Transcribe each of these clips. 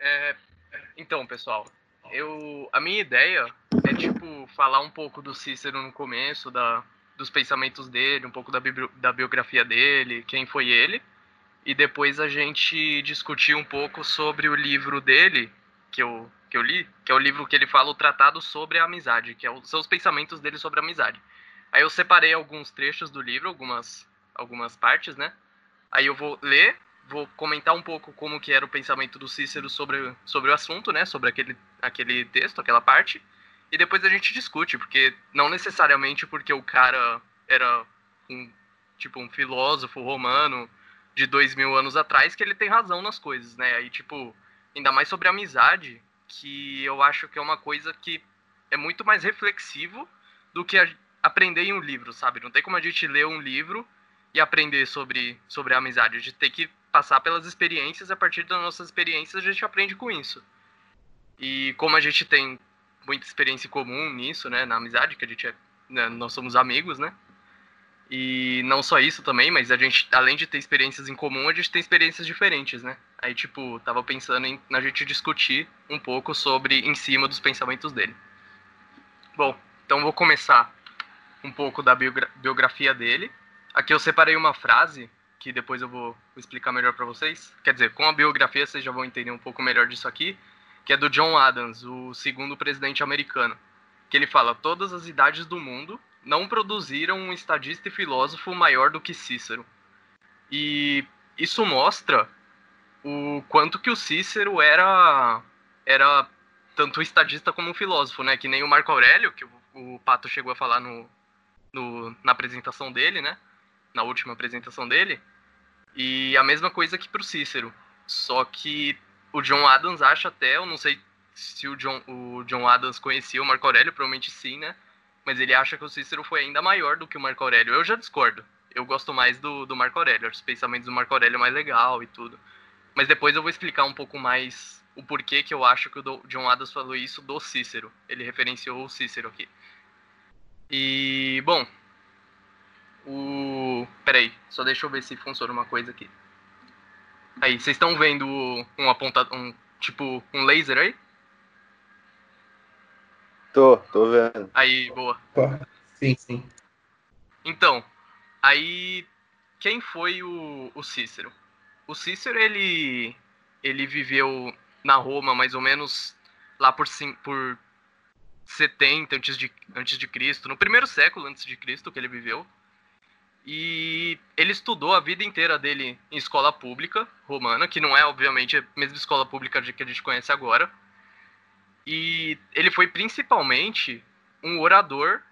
É, então, pessoal, eu a minha ideia é tipo falar um pouco do Cícero no começo, da, dos pensamentos dele, um pouco da, da biografia dele, quem foi ele, e depois a gente discutir um pouco sobre o livro dele que eu que eu li, que é o livro que ele fala o tratado sobre a amizade, que é são os pensamentos dele sobre a amizade. Aí eu separei alguns trechos do livro, algumas algumas partes, né? Aí eu vou ler vou comentar um pouco como que era o pensamento do Cícero sobre, sobre o assunto, né? Sobre aquele, aquele texto, aquela parte. E depois a gente discute, porque não necessariamente porque o cara era um, tipo, um filósofo romano de dois mil anos atrás que ele tem razão nas coisas, né? Aí, tipo, ainda mais sobre amizade, que eu acho que é uma coisa que é muito mais reflexivo do que aprender em um livro, sabe? Não tem como a gente ler um livro e aprender sobre, sobre a amizade. A gente tem que passar pelas experiências, a partir das nossas experiências a gente aprende com isso. E como a gente tem muita experiência comum nisso, né, na amizade, que a gente é, né, nós somos amigos, né? E não só isso também, mas a gente, além de ter experiências em comum, a gente tem experiências diferentes, né? Aí, tipo, tava pensando em na gente discutir um pouco sobre em cima dos pensamentos dele. Bom, então vou começar um pouco da biogra biografia dele. Aqui eu separei uma frase que depois eu vou explicar melhor para vocês. Quer dizer, com a biografia vocês já vão entender um pouco melhor disso aqui, que é do John Adams, o segundo presidente americano, que ele fala: todas as idades do mundo não produziram um estadista e filósofo maior do que Cícero. E isso mostra o quanto que o Cícero era era tanto estadista como um filósofo, né? Que nem o Marco Aurélio, que o, o Pato chegou a falar no, no, na apresentação dele, né? Na última apresentação dele. E a mesma coisa que para o Cícero. Só que o John Adams acha até, eu não sei se o John, o John Adams conhecia o Marco Aurélio, provavelmente sim, né? Mas ele acha que o Cícero foi ainda maior do que o Marco Aurélio. Eu já discordo. Eu gosto mais do, do Marco Aurélio. Os pensamentos do Marco Aurélio mais legal e tudo. Mas depois eu vou explicar um pouco mais o porquê que eu acho que o John Adams falou isso do Cícero. Ele referenciou o Cícero aqui. E, bom, o. Peraí, só deixa eu ver se funciona uma coisa aqui. Aí, vocês estão vendo um apontado. Um, tipo, um laser aí? Tô, tô vendo. Aí, boa. Sim, sim. Então, aí. Quem foi o, o Cícero? O Cícero, ele. Ele viveu na Roma mais ou menos lá por, por 70 antes de, antes de Cristo, no primeiro século antes de Cristo que ele viveu. E ele estudou a vida inteira dele em escola pública romana, que não é, obviamente, a mesma escola pública que a gente conhece agora. E ele foi principalmente um orador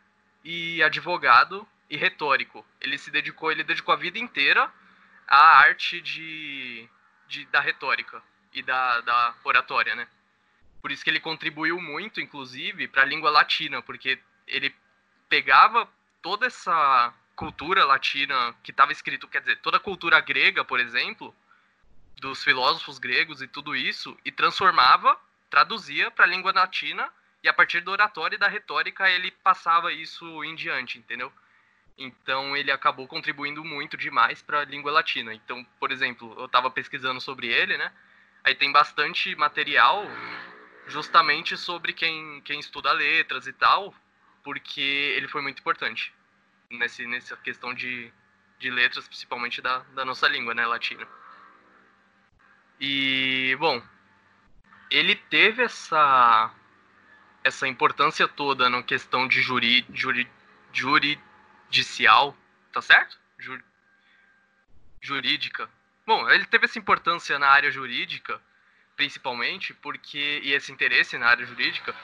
e advogado e retórico. Ele se dedicou, ele dedicou a vida inteira à arte de, de da retórica e da, da oratória, né? Por isso que ele contribuiu muito, inclusive, para a língua latina, porque ele pegava toda essa cultura latina que estava escrito, quer dizer, toda a cultura grega, por exemplo, dos filósofos gregos e tudo isso, e transformava, traduzia para a língua latina, e a partir do oratório e da retórica ele passava isso em diante, entendeu? Então ele acabou contribuindo muito demais para a língua latina. Então, por exemplo, eu estava pesquisando sobre ele, né? Aí tem bastante material justamente sobre quem, quem estuda letras e tal, porque ele foi muito importante nesse, nessa questão de, de letras, principalmente da, da nossa língua, né, latina. E, bom, ele teve essa, essa importância toda na questão de juri, juri, juridicial, tá certo? Jur, jurídica. Bom, ele teve essa importância na área jurídica, principalmente, porque, e esse interesse na área jurídica,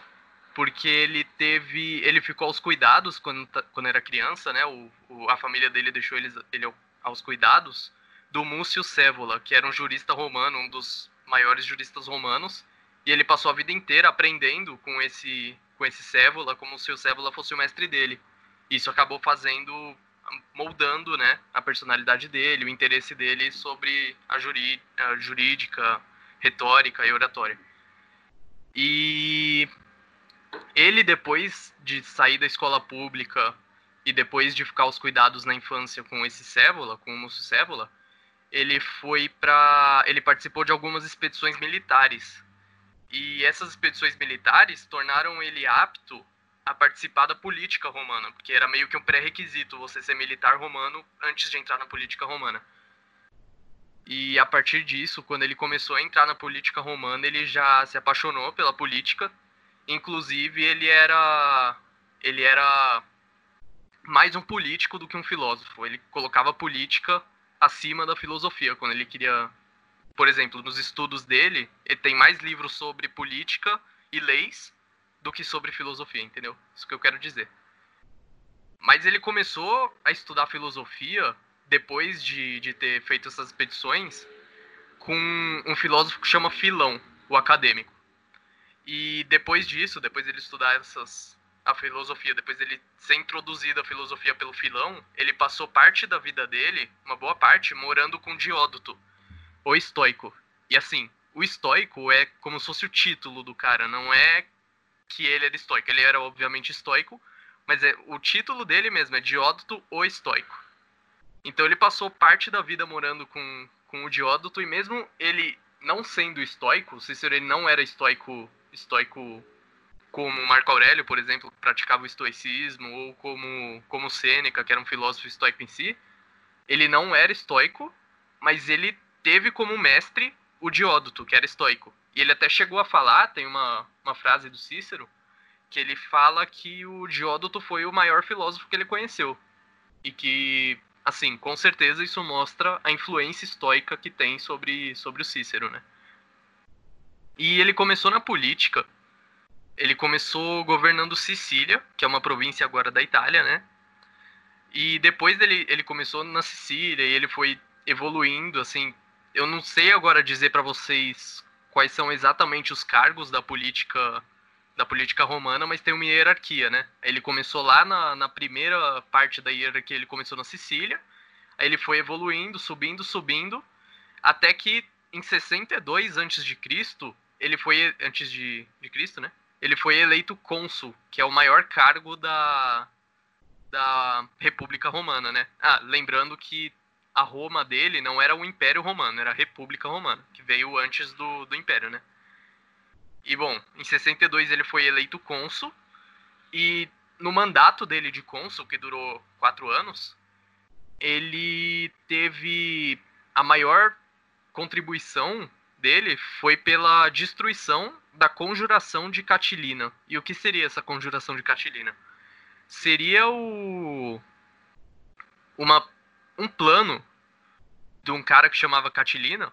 porque ele teve, ele ficou aos cuidados quando, quando era criança, né? O, o, a família dele deixou ele, ele aos cuidados do Múcio Cévola, que era um jurista romano, um dos maiores juristas romanos, e ele passou a vida inteira aprendendo com esse com esse Cévola, como se o Cévola fosse o mestre dele. Isso acabou fazendo moldando, né, a personalidade dele, o interesse dele sobre a, jurí, a jurídica, retórica e oratória. E ele, depois de sair da escola pública e depois de ficar os cuidados na infância com esse Cévola, com o Múcio Cévola, ele foi para, ele participou de algumas expedições militares E essas expedições militares tornaram ele apto a participar da política romana, porque era meio que um pré-requisito você ser militar romano antes de entrar na política romana. E a partir disso, quando ele começou a entrar na política romana, ele já se apaixonou pela política. Inclusive, ele era ele era mais um político do que um filósofo. Ele colocava a política acima da filosofia quando ele queria, por exemplo, nos estudos dele, ele tem mais livros sobre política e leis do que sobre filosofia, entendeu? Isso que eu quero dizer. Mas ele começou a estudar filosofia depois de, de ter feito essas expedições com um filósofo que chama Filão, o acadêmico. E depois disso, depois ele estudar essas, a filosofia, depois ele ser introduzido à filosofia pelo Filão, ele passou parte da vida dele, uma boa parte, morando com Diódoto, o estoico. E assim, o estoico é como se fosse o título do cara, não é que ele era estoico. Ele era obviamente estoico, mas é, o título dele mesmo é Diódoto o Estoico. Então ele passou parte da vida morando com, com o Diódoto e mesmo ele não sendo estoico, Cícero ele não era estoico, estoico como Marco Aurélio, por exemplo, que praticava o estoicismo, ou como, como Sêneca, que era um filósofo estoico em si, ele não era estoico, mas ele teve como mestre o Diódoto, que era estoico. E ele até chegou a falar, tem uma, uma frase do Cícero, que ele fala que o Diódoto foi o maior filósofo que ele conheceu. E que, assim, com certeza isso mostra a influência estoica que tem sobre, sobre o Cícero, né? E ele começou na política. Ele começou governando Sicília, que é uma província agora da Itália, né? E depois dele, ele começou na Sicília e ele foi evoluindo, assim. Eu não sei agora dizer para vocês quais são exatamente os cargos da política da política romana, mas tem uma hierarquia, né? Ele começou lá na, na primeira parte da hierarquia, ele começou na Sicília, aí ele foi evoluindo, subindo, subindo, até que em 62 antes de Cristo, ele foi antes de, de Cristo, né? Ele foi eleito cônsul, que é o maior cargo da da República Romana, né? Ah, lembrando que a Roma dele não era o Império Romano, era a República Romana, que veio antes do, do Império, né? E bom, em 62 ele foi eleito cônsul, e no mandato dele de cônsul, que durou quatro anos, ele teve a maior contribuição dele foi pela destruição da conjuração de Catilina. E o que seria essa conjuração de Catilina? Seria o uma um plano de um cara que chamava Catilina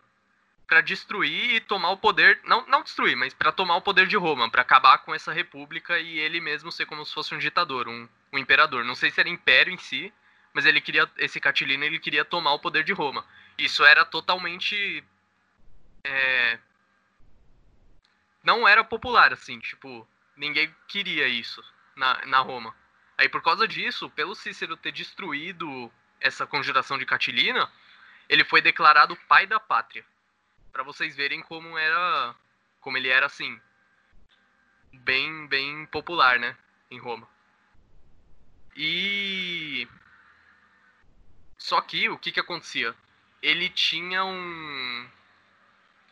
para destruir e tomar o poder, não, não destruir, mas para tomar o poder de Roma, para acabar com essa república e ele mesmo ser como se fosse um ditador, um, um imperador. Não sei se era império em si, mas ele queria esse Catilina ele queria tomar o poder de Roma. Isso era totalmente é, não era popular assim, tipo ninguém queria isso na, na Roma. Aí por causa disso, pelo Cícero ter destruído essa conjuração de Catilina, ele foi declarado pai da pátria. Para vocês verem como era, como ele era assim, bem bem popular, né, em Roma. E só que o que que acontecia? Ele tinha um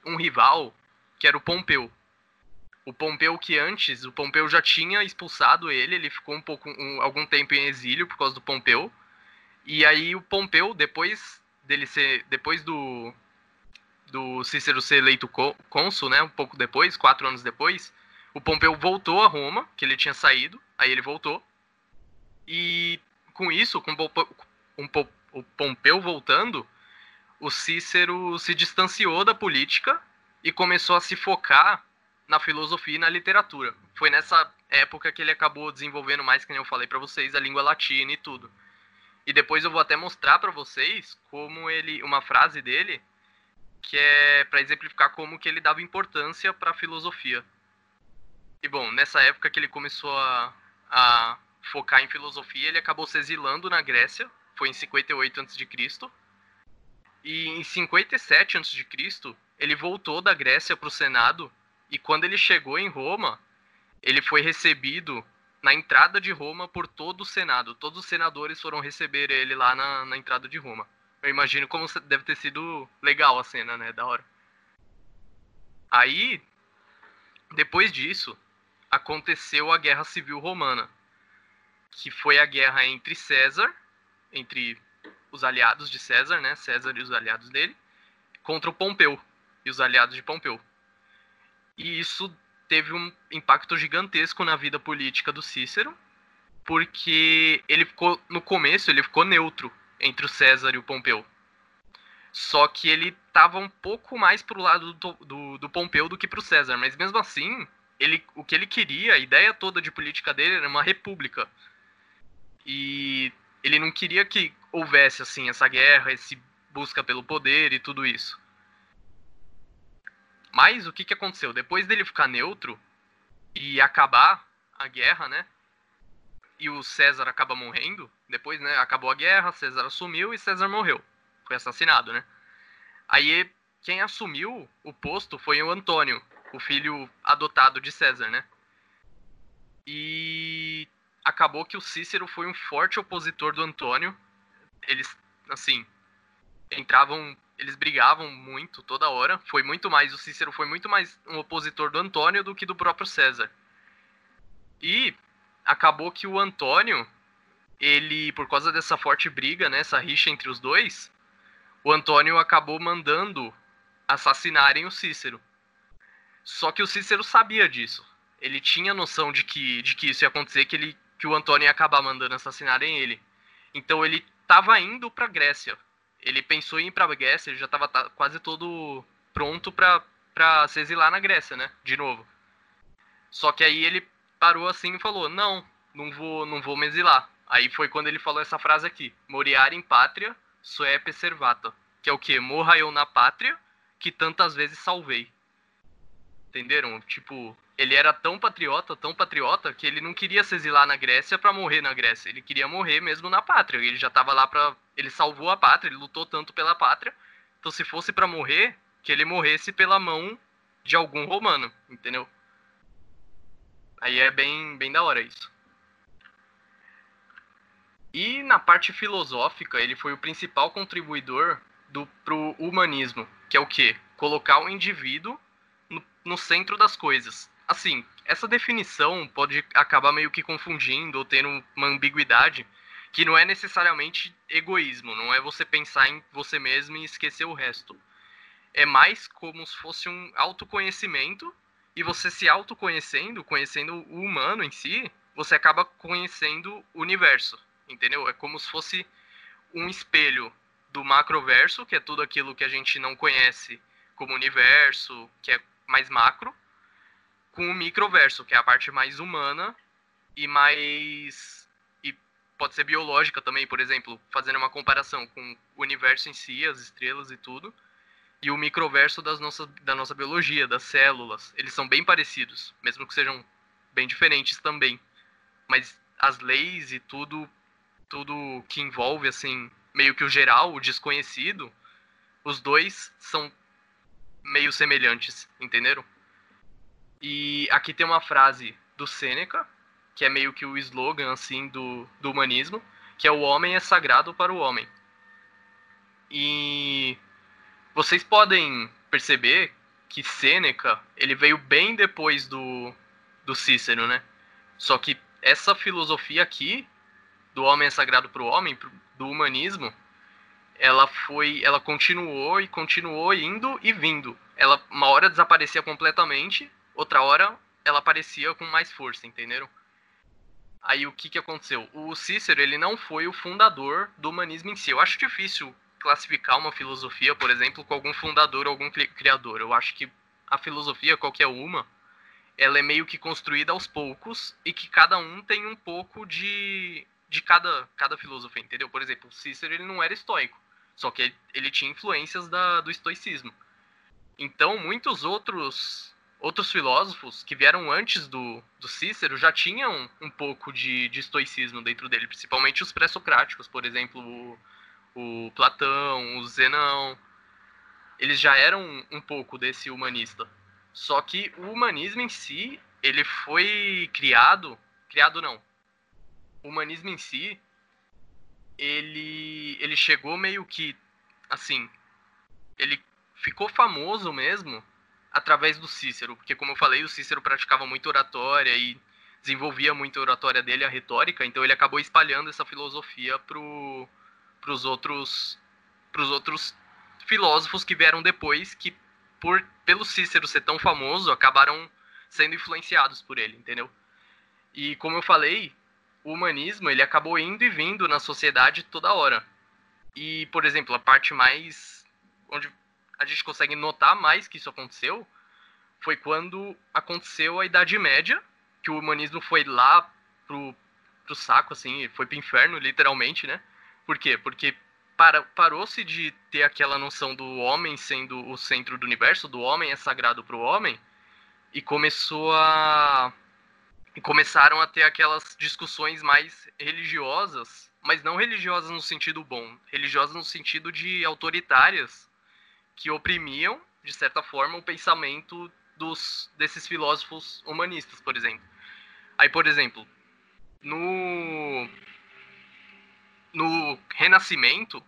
um rival que era o Pompeu. O Pompeu que antes, o Pompeu já tinha expulsado ele, ele ficou um pouco um, algum tempo em exílio por causa do Pompeu. E aí o Pompeu, depois dele ser, depois do do Cícero ser eleito cônsul, né, um pouco depois, quatro anos depois, o Pompeu voltou a Roma, que ele tinha saído, aí ele voltou. E com isso, com o Pompeu voltando, o Cícero se distanciou da política e começou a se focar na filosofia e na literatura. Foi nessa época que ele acabou desenvolvendo mais, que eu falei para vocês, a língua latina e tudo. E depois eu vou até mostrar para vocês como ele, uma frase dele, que é para exemplificar como que ele dava importância para a filosofia. E bom, nessa época que ele começou a, a focar em filosofia, ele acabou se exilando na Grécia, foi em 58 a.C. E em 57 a.C., ele voltou da Grécia para o Senado, e quando ele chegou em Roma, ele foi recebido na entrada de Roma por todo o Senado. Todos os senadores foram receber ele lá na, na entrada de Roma. Eu imagino como deve ter sido legal a cena, né? Da hora. Aí, Depois disso, aconteceu a Guerra Civil Romana, que foi a guerra entre César, entre os aliados de César, né, César e os aliados dele, contra o Pompeu e os aliados de Pompeu. E isso teve um impacto gigantesco na vida política do Cícero, porque ele ficou no começo ele ficou neutro entre o César e o Pompeu. Só que ele estava um pouco mais pro lado do, do, do Pompeu do que pro César, mas mesmo assim, ele, o que ele queria, a ideia toda de política dele era uma república. E ele não queria que houvesse assim essa guerra, esse busca pelo poder e tudo isso. Mas o que, que aconteceu? Depois dele ficar neutro e acabar a guerra, né? E o César acaba morrendo. Depois, né? Acabou a guerra, César assumiu e César morreu. Foi assassinado, né? Aí quem assumiu o posto foi o Antônio, o filho adotado de César, né? E acabou que o Cícero foi um forte opositor do Antônio. Eles, assim, entravam, eles brigavam muito toda hora. Foi muito mais, o Cícero foi muito mais um opositor do Antônio do que do próprio César. E acabou que o Antônio, ele, por causa dessa forte briga, né, essa rixa entre os dois, o Antônio acabou mandando assassinarem o Cícero. Só que o Cícero sabia disso. Ele tinha noção de que, de que isso ia acontecer, que, ele, que o Antônio ia acabar mandando assassinarem ele. Então ele estava indo para Grécia. Ele pensou em ir para Grécia, ele já estava quase todo pronto para se exilar na Grécia, né? De novo. Só que aí ele parou assim e falou: "Não, não vou, não vou me exilar". Aí foi quando ele falou essa frase aqui: "Moriar em pátria, suepe servata", que é o que? Morra eu na pátria, que tantas vezes salvei. Entenderam? Tipo, ele era tão patriota, tão patriota, que ele não queria se exilar na Grécia para morrer na Grécia. Ele queria morrer mesmo na pátria. Ele já tava lá pra. Ele salvou a pátria, ele lutou tanto pela pátria. Então, se fosse para morrer, que ele morresse pela mão de algum romano, entendeu? Aí é bem, bem da hora isso. E na parte filosófica, ele foi o principal contribuidor do, pro humanismo, que é o quê? Colocar o indivíduo no, no centro das coisas. Assim, essa definição pode acabar meio que confundindo ou tendo uma ambiguidade que não é necessariamente egoísmo, não é você pensar em você mesmo e esquecer o resto. É mais como se fosse um autoconhecimento e você se autoconhecendo, conhecendo o humano em si, você acaba conhecendo o universo, entendeu? É como se fosse um espelho do macroverso, que é tudo aquilo que a gente não conhece como universo, que é mais macro, com o microverso, que é a parte mais humana e mais. e pode ser biológica também, por exemplo, fazendo uma comparação com o universo em si, as estrelas e tudo, e o microverso das nossas, da nossa biologia, das células. Eles são bem parecidos, mesmo que sejam bem diferentes também. Mas as leis e tudo, tudo que envolve, assim, meio que o geral, o desconhecido, os dois são meio semelhantes, entenderam? E aqui tem uma frase do Sêneca, que é meio que o slogan assim do, do humanismo, que é o homem é sagrado para o homem. E vocês podem perceber que Sêneca, ele veio bem depois do, do Cícero, né? Só que essa filosofia aqui do homem é sagrado para o homem, do humanismo, ela foi, ela continuou e continuou indo e vindo. Ela uma hora desaparecia completamente, outra hora ela aparecia com mais força, entenderam? Aí o que que aconteceu? O Cícero, ele não foi o fundador do humanismo em si. Eu acho difícil classificar uma filosofia, por exemplo, com algum fundador ou algum criador. Eu acho que a filosofia, qualquer uma, ela é meio que construída aos poucos e que cada um tem um pouco de, de cada, cada filosofia, entendeu? Por exemplo, Cícero ele não era estoico. Só que ele tinha influências da, do estoicismo. Então, muitos outros outros filósofos que vieram antes do, do Cícero já tinham um pouco de, de estoicismo dentro dele, principalmente os pré-socráticos, por exemplo, o, o, Platão, o Zenão. Eles já eram um pouco desse humanista. Só que o humanismo em si, ele foi criado, criado não. O humanismo em si, ele, ele chegou meio que, assim, ele ficou famoso mesmo através do Cícero, porque como eu falei, o Cícero praticava muito oratória e desenvolvia muito a oratória dele, a retórica, então ele acabou espalhando essa filosofia para os outros, pros outros filósofos que vieram depois, que por pelo Cícero ser tão famoso, acabaram sendo influenciados por ele, entendeu? E como eu falei, o humanismo ele acabou indo e vindo na sociedade toda hora. E, por exemplo, a parte mais onde a gente consegue notar mais que isso aconteceu foi quando aconteceu a Idade Média, que o humanismo foi lá pro, pro saco, assim, foi pro inferno, literalmente, né? Por quê? Porque para, parou-se de ter aquela noção do homem sendo o centro do universo, do homem é sagrado para o homem, e começou a e começaram a ter aquelas discussões mais religiosas, mas não religiosas no sentido bom, religiosas no sentido de autoritárias que oprimiam de certa forma o pensamento dos desses filósofos humanistas, por exemplo. Aí, por exemplo, no no Renascimento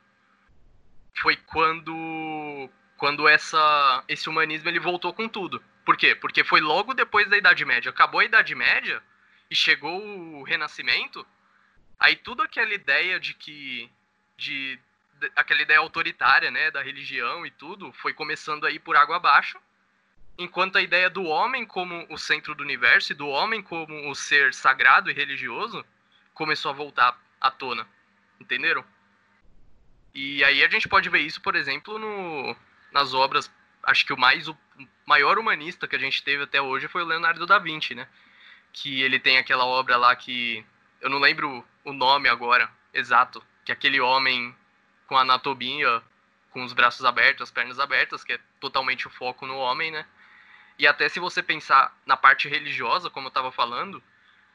foi quando quando essa esse humanismo ele voltou com tudo. Por quê? Porque foi logo depois da Idade Média. Acabou a Idade Média e chegou o Renascimento. Aí tudo aquela ideia de que de, aquela ideia autoritária, né, da religião e tudo, foi começando aí por água abaixo. Enquanto a ideia do homem como o centro do universo e do homem como o ser sagrado e religioso começou a voltar à tona. Entenderam? E aí a gente pode ver isso, por exemplo, no, nas obras. Acho que o mais o maior humanista que a gente teve até hoje foi o Leonardo da Vinci, né? Que ele tem aquela obra lá que eu não lembro o nome agora exato, que aquele homem com anatomia, com os braços abertos, as pernas abertas, que é totalmente o foco no homem, né? E até se você pensar na parte religiosa, como eu estava falando,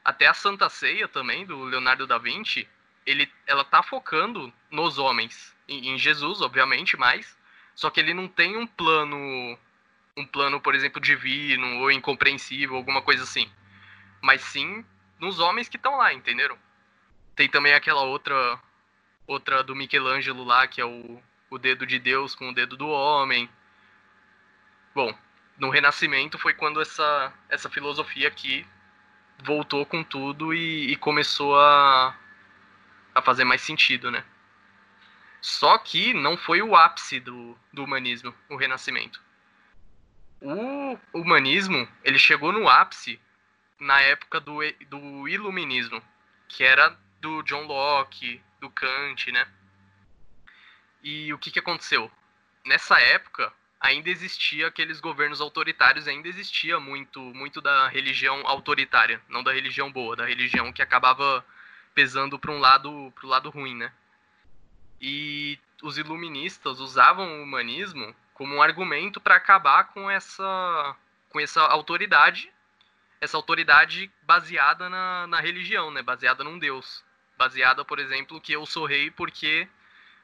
até a Santa Ceia também do Leonardo da Vinci, ele, ela tá focando nos homens, em, em Jesus, obviamente, mas só que ele não tem um plano, um plano, por exemplo, divino ou incompreensível, alguma coisa assim. Mas sim nos homens que estão lá, entenderam? Tem também aquela outra outra do Michelangelo lá, que é o, o dedo de Deus com o dedo do homem. Bom, no Renascimento foi quando essa, essa filosofia aqui voltou com tudo e, e começou a, a fazer mais sentido, né? Só que não foi o ápice do, do humanismo, o Renascimento. O humanismo, ele chegou no ápice na época do, do iluminismo, que era do John Locke, do Kant, né? E o que, que aconteceu? Nessa época, ainda existia aqueles governos autoritários, ainda existia muito, muito da religião autoritária, não da religião boa, da religião que acabava pesando para um lado, pro lado ruim, né? E os iluministas usavam o humanismo como um argumento para acabar com essa, com essa autoridade, essa autoridade baseada na, na religião, né? Baseada num Deus, baseada, por exemplo, que eu sou rei porque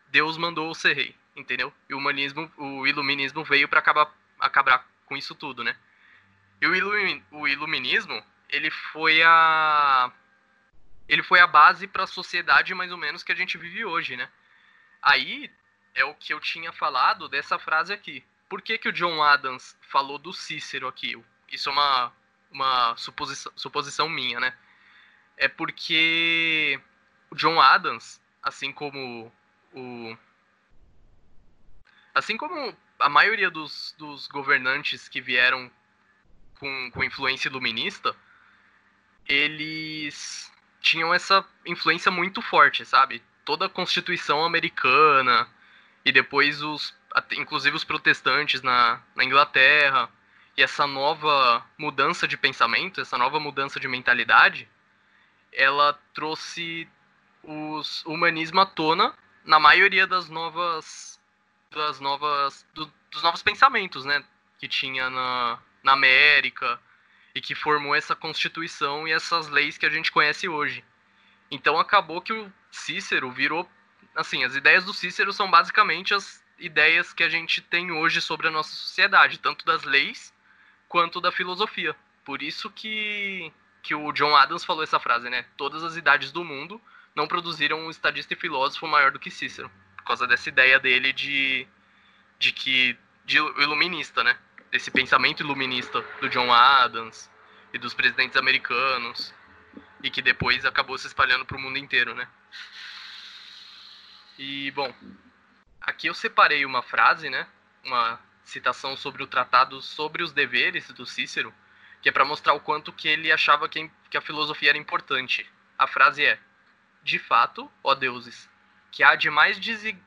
Deus mandou eu ser rei, entendeu? E o humanismo, o iluminismo veio para acabar, acabar com isso tudo, né? E o, o iluminismo, ele foi a ele foi a base para a sociedade mais ou menos que a gente vive hoje, né? Aí é o que eu tinha falado dessa frase aqui. Por que, que o John Adams falou do Cícero aqui? Isso é uma, uma suposição, suposição minha, né? É porque o John Adams, assim como o. Assim como a maioria dos, dos governantes que vieram com, com influência iluminista, eles tinham essa influência muito forte, sabe? Toda a Constituição americana e depois os, inclusive os protestantes na, na Inglaterra e essa nova mudança de pensamento, essa nova mudança de mentalidade, ela trouxe os, o humanismo à tona na maioria das novas das novas do, dos novos pensamentos, né, que tinha na, na América e que formou essa constituição e essas leis que a gente conhece hoje. Então acabou que o Cícero virou assim, as ideias do Cícero são basicamente as ideias que a gente tem hoje sobre a nossa sociedade, tanto das leis quanto da filosofia. Por isso que que o John Adams falou essa frase, né? Todas as idades do mundo não produziram um estadista e filósofo maior do que Cícero, por causa dessa ideia dele de, de que de iluminista, né? desse pensamento iluminista do John Adams e dos presidentes americanos e que depois acabou se espalhando para o mundo inteiro, né? E bom, aqui eu separei uma frase, né? Uma citação sobre o tratado sobre os deveres do Cícero, que é para mostrar o quanto que ele achava que, que a filosofia era importante. A frase é: De fato, ó deuses, que há de mais de...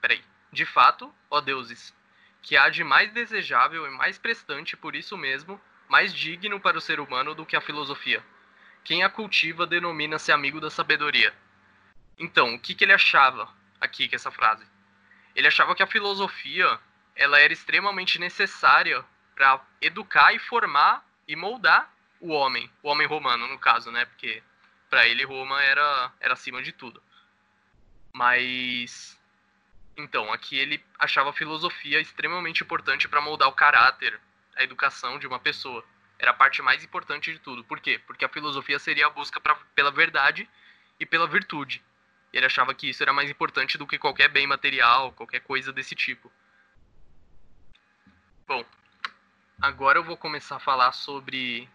Peraí. De fato, ó deuses, que há de mais desejável e mais prestante por isso mesmo, mais digno para o ser humano do que a filosofia. Quem a cultiva denomina-se amigo da sabedoria. Então, o que, que ele achava aqui com essa frase? Ele achava que a filosofia ela era extremamente necessária para educar e formar e moldar o homem, o homem romano no caso, né? Porque para ele Roma era era acima de tudo. Mas então, aqui ele achava a filosofia extremamente importante para moldar o caráter, a educação de uma pessoa. Era a parte mais importante de tudo. Por quê? Porque a filosofia seria a busca pra, pela verdade e pela virtude. Ele achava que isso era mais importante do que qualquer bem material, qualquer coisa desse tipo. Bom, agora eu vou começar a falar sobre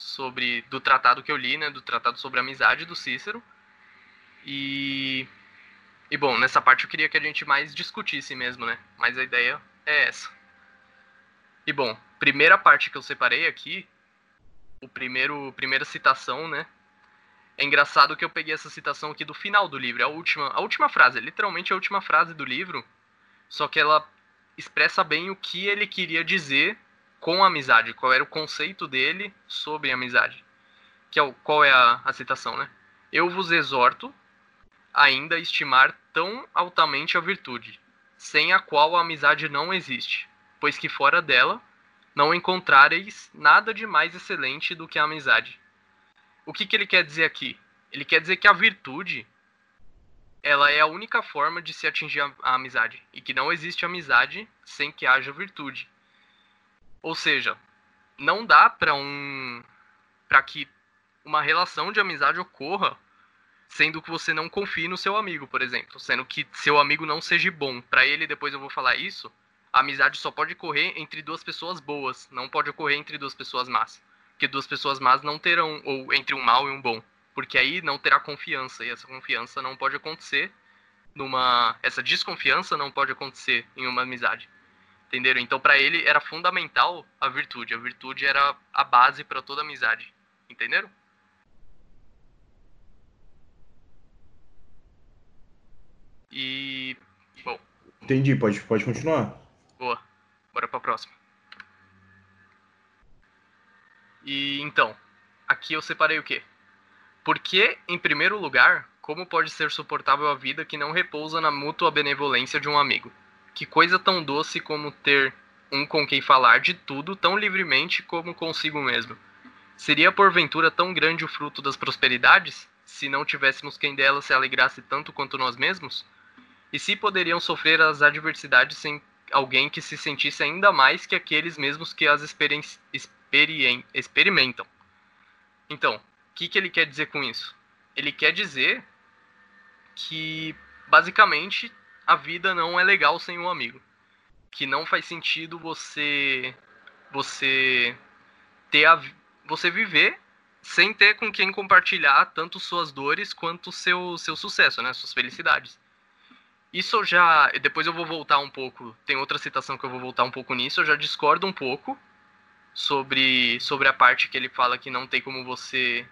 sobre do tratado que eu li, né, do tratado sobre amizade do Cícero. E e bom, nessa parte eu queria que a gente mais discutisse mesmo, né? Mas a ideia é essa. E bom, primeira parte que eu separei aqui, o primeiro primeira citação, né? É engraçado que eu peguei essa citação aqui do final do livro, é a última, a última frase, literalmente a última frase do livro, só que ela expressa bem o que ele queria dizer com a amizade, qual era o conceito dele sobre a amizade. Que é o, qual é a, a citação, né? Eu vos exorto ainda estimar tão altamente a virtude, sem a qual a amizade não existe, pois que fora dela não encontrareis nada de mais excelente do que a amizade. O que, que ele quer dizer aqui? Ele quer dizer que a virtude ela é a única forma de se atingir a, a amizade e que não existe amizade sem que haja virtude. Ou seja, não dá para um para que uma relação de amizade ocorra sendo que você não confie no seu amigo, por exemplo, sendo que seu amigo não seja bom. Para ele, depois eu vou falar isso, a amizade só pode ocorrer entre duas pessoas boas, não pode ocorrer entre duas pessoas más. Porque duas pessoas más não terão, ou entre um mal e um bom. Porque aí não terá confiança, e essa confiança não pode acontecer numa. Essa desconfiança não pode acontecer em uma amizade. Entenderam? Então, para ele era fundamental a virtude. A virtude era a base para toda amizade. Entenderam? E. Bom. Entendi, pode, pode continuar. Boa. Bora pra próxima. E então, aqui eu separei o quê? Porque, em primeiro lugar, como pode ser suportável a vida que não repousa na mútua benevolência de um amigo? Que coisa tão doce como ter um com quem falar de tudo tão livremente como consigo mesmo. Seria porventura tão grande o fruto das prosperidades, se não tivéssemos quem delas se alegrasse tanto quanto nós mesmos? E se poderiam sofrer as adversidades sem alguém que se sentisse ainda mais que aqueles mesmos que as experien experien experimentam? Então, o que, que ele quer dizer com isso? Ele quer dizer que, basicamente, a vida não é legal sem um amigo. Que não faz sentido você você ter a, você viver sem ter com quem compartilhar tanto suas dores quanto seu seu sucesso, né, suas felicidades. Isso já. Depois eu vou voltar um pouco. Tem outra citação que eu vou voltar um pouco nisso. Eu já discordo um pouco sobre, sobre a parte que ele fala que não tem como você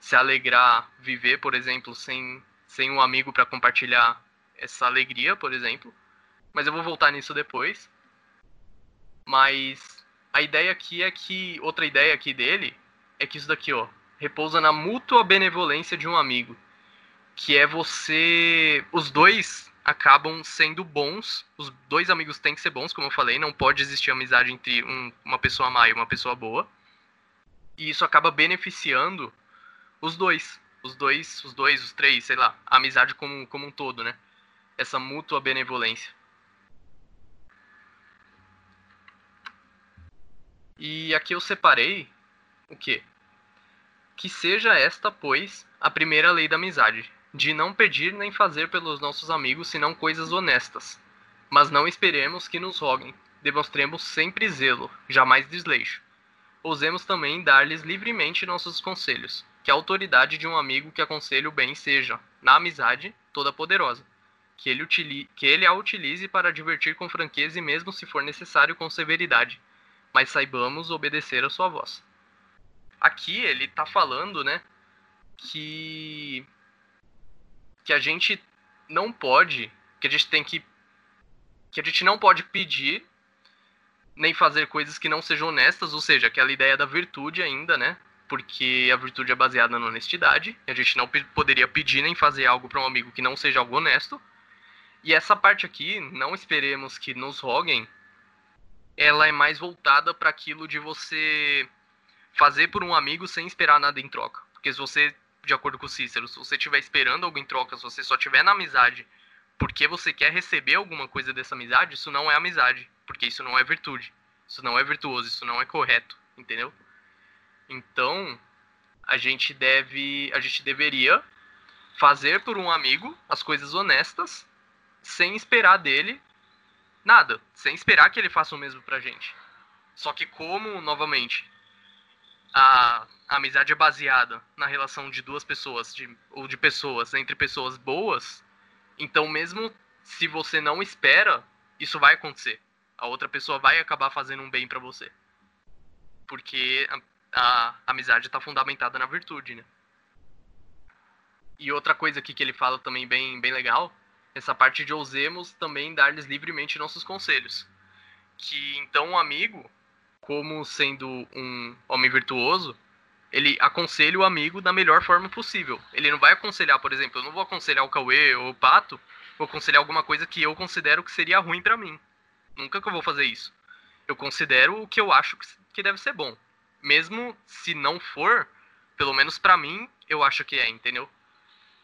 se alegrar, viver, por exemplo, sem, sem um amigo para compartilhar essa alegria, por exemplo. Mas eu vou voltar nisso depois. Mas a ideia aqui é que. Outra ideia aqui dele é que isso daqui, ó. Repousa na mútua benevolência de um amigo. Que é você. Os dois acabam sendo bons. Os dois amigos têm que ser bons, como eu falei, não pode existir amizade entre um, uma pessoa má e uma pessoa boa. E isso acaba beneficiando os dois. Os dois, os dois, os três, sei lá, a amizade como, como um todo, né? Essa mútua benevolência. E aqui eu separei o quê? Que seja esta, pois, a primeira lei da amizade, de não pedir nem fazer pelos nossos amigos senão coisas honestas. Mas não esperemos que nos roguem, demonstremos sempre zelo, jamais desleixo. Ousemos também dar-lhes livremente nossos conselhos, que a autoridade de um amigo que aconselha o bem seja, na amizade, toda poderosa, que ele, utilize, que ele a utilize para divertir com franqueza e mesmo se for necessário com severidade, mas saibamos obedecer a sua voz. Aqui ele está falando, né, que que a gente não pode, que a gente tem que que a gente não pode pedir nem fazer coisas que não sejam honestas, ou seja, aquela ideia da virtude ainda, né? Porque a virtude é baseada na honestidade, a gente não poderia pedir nem fazer algo para um amigo que não seja algo honesto. E essa parte aqui, não esperemos que nos roguem, ela é mais voltada para aquilo de você fazer por um amigo sem esperar nada em troca. Porque se você, de acordo com o Cícero, se você estiver esperando algo em troca, se você só estiver na amizade porque você quer receber alguma coisa dessa amizade, isso não é amizade, porque isso não é virtude, isso não é virtuoso, isso não é correto, entendeu? Então, a gente deve, a gente deveria fazer por um amigo as coisas honestas, sem esperar dele nada, sem esperar que ele faça o mesmo pra gente. Só que como, novamente, a, a amizade é baseada na relação de duas pessoas, de, ou de pessoas, entre pessoas boas, então, mesmo se você não espera, isso vai acontecer. A outra pessoa vai acabar fazendo um bem para você. Porque a, a amizade está fundamentada na virtude, né? E outra coisa aqui que ele fala também bem, bem legal, essa parte de ousemos também dar-lhes livremente nossos conselhos. Que então um amigo, como sendo um homem virtuoso, ele aconselha o amigo da melhor forma possível. Ele não vai aconselhar, por exemplo, eu não vou aconselhar o Cauê ou o Pato, vou aconselhar alguma coisa que eu considero que seria ruim para mim. Nunca que eu vou fazer isso. Eu considero o que eu acho que deve ser bom. Mesmo se não for, pelo menos para mim, eu acho que é, entendeu?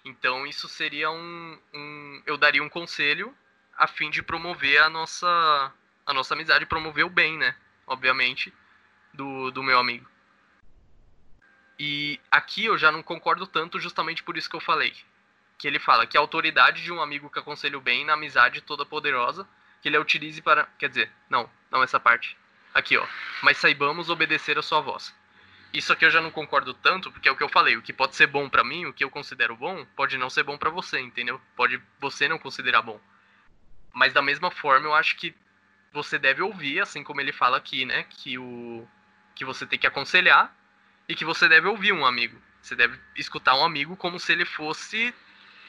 Então isso seria um, um, eu daria um conselho a fim de promover a nossa a nossa amizade, promover o bem, né? Obviamente, do, do meu amigo. E aqui eu já não concordo tanto, justamente por isso que eu falei. Que ele fala que a autoridade de um amigo que aconselha o bem na amizade toda poderosa, que ele a utilize para. Quer dizer, não, não essa parte. Aqui, ó. Mas saibamos obedecer a sua voz. Isso aqui eu já não concordo tanto, porque é o que eu falei. O que pode ser bom para mim, o que eu considero bom, pode não ser bom para você, entendeu? Pode você não considerar bom. Mas da mesma forma, eu acho que você deve ouvir, assim como ele fala aqui, né? Que o que você tem que aconselhar e que você deve ouvir um amigo. Você deve escutar um amigo como se ele fosse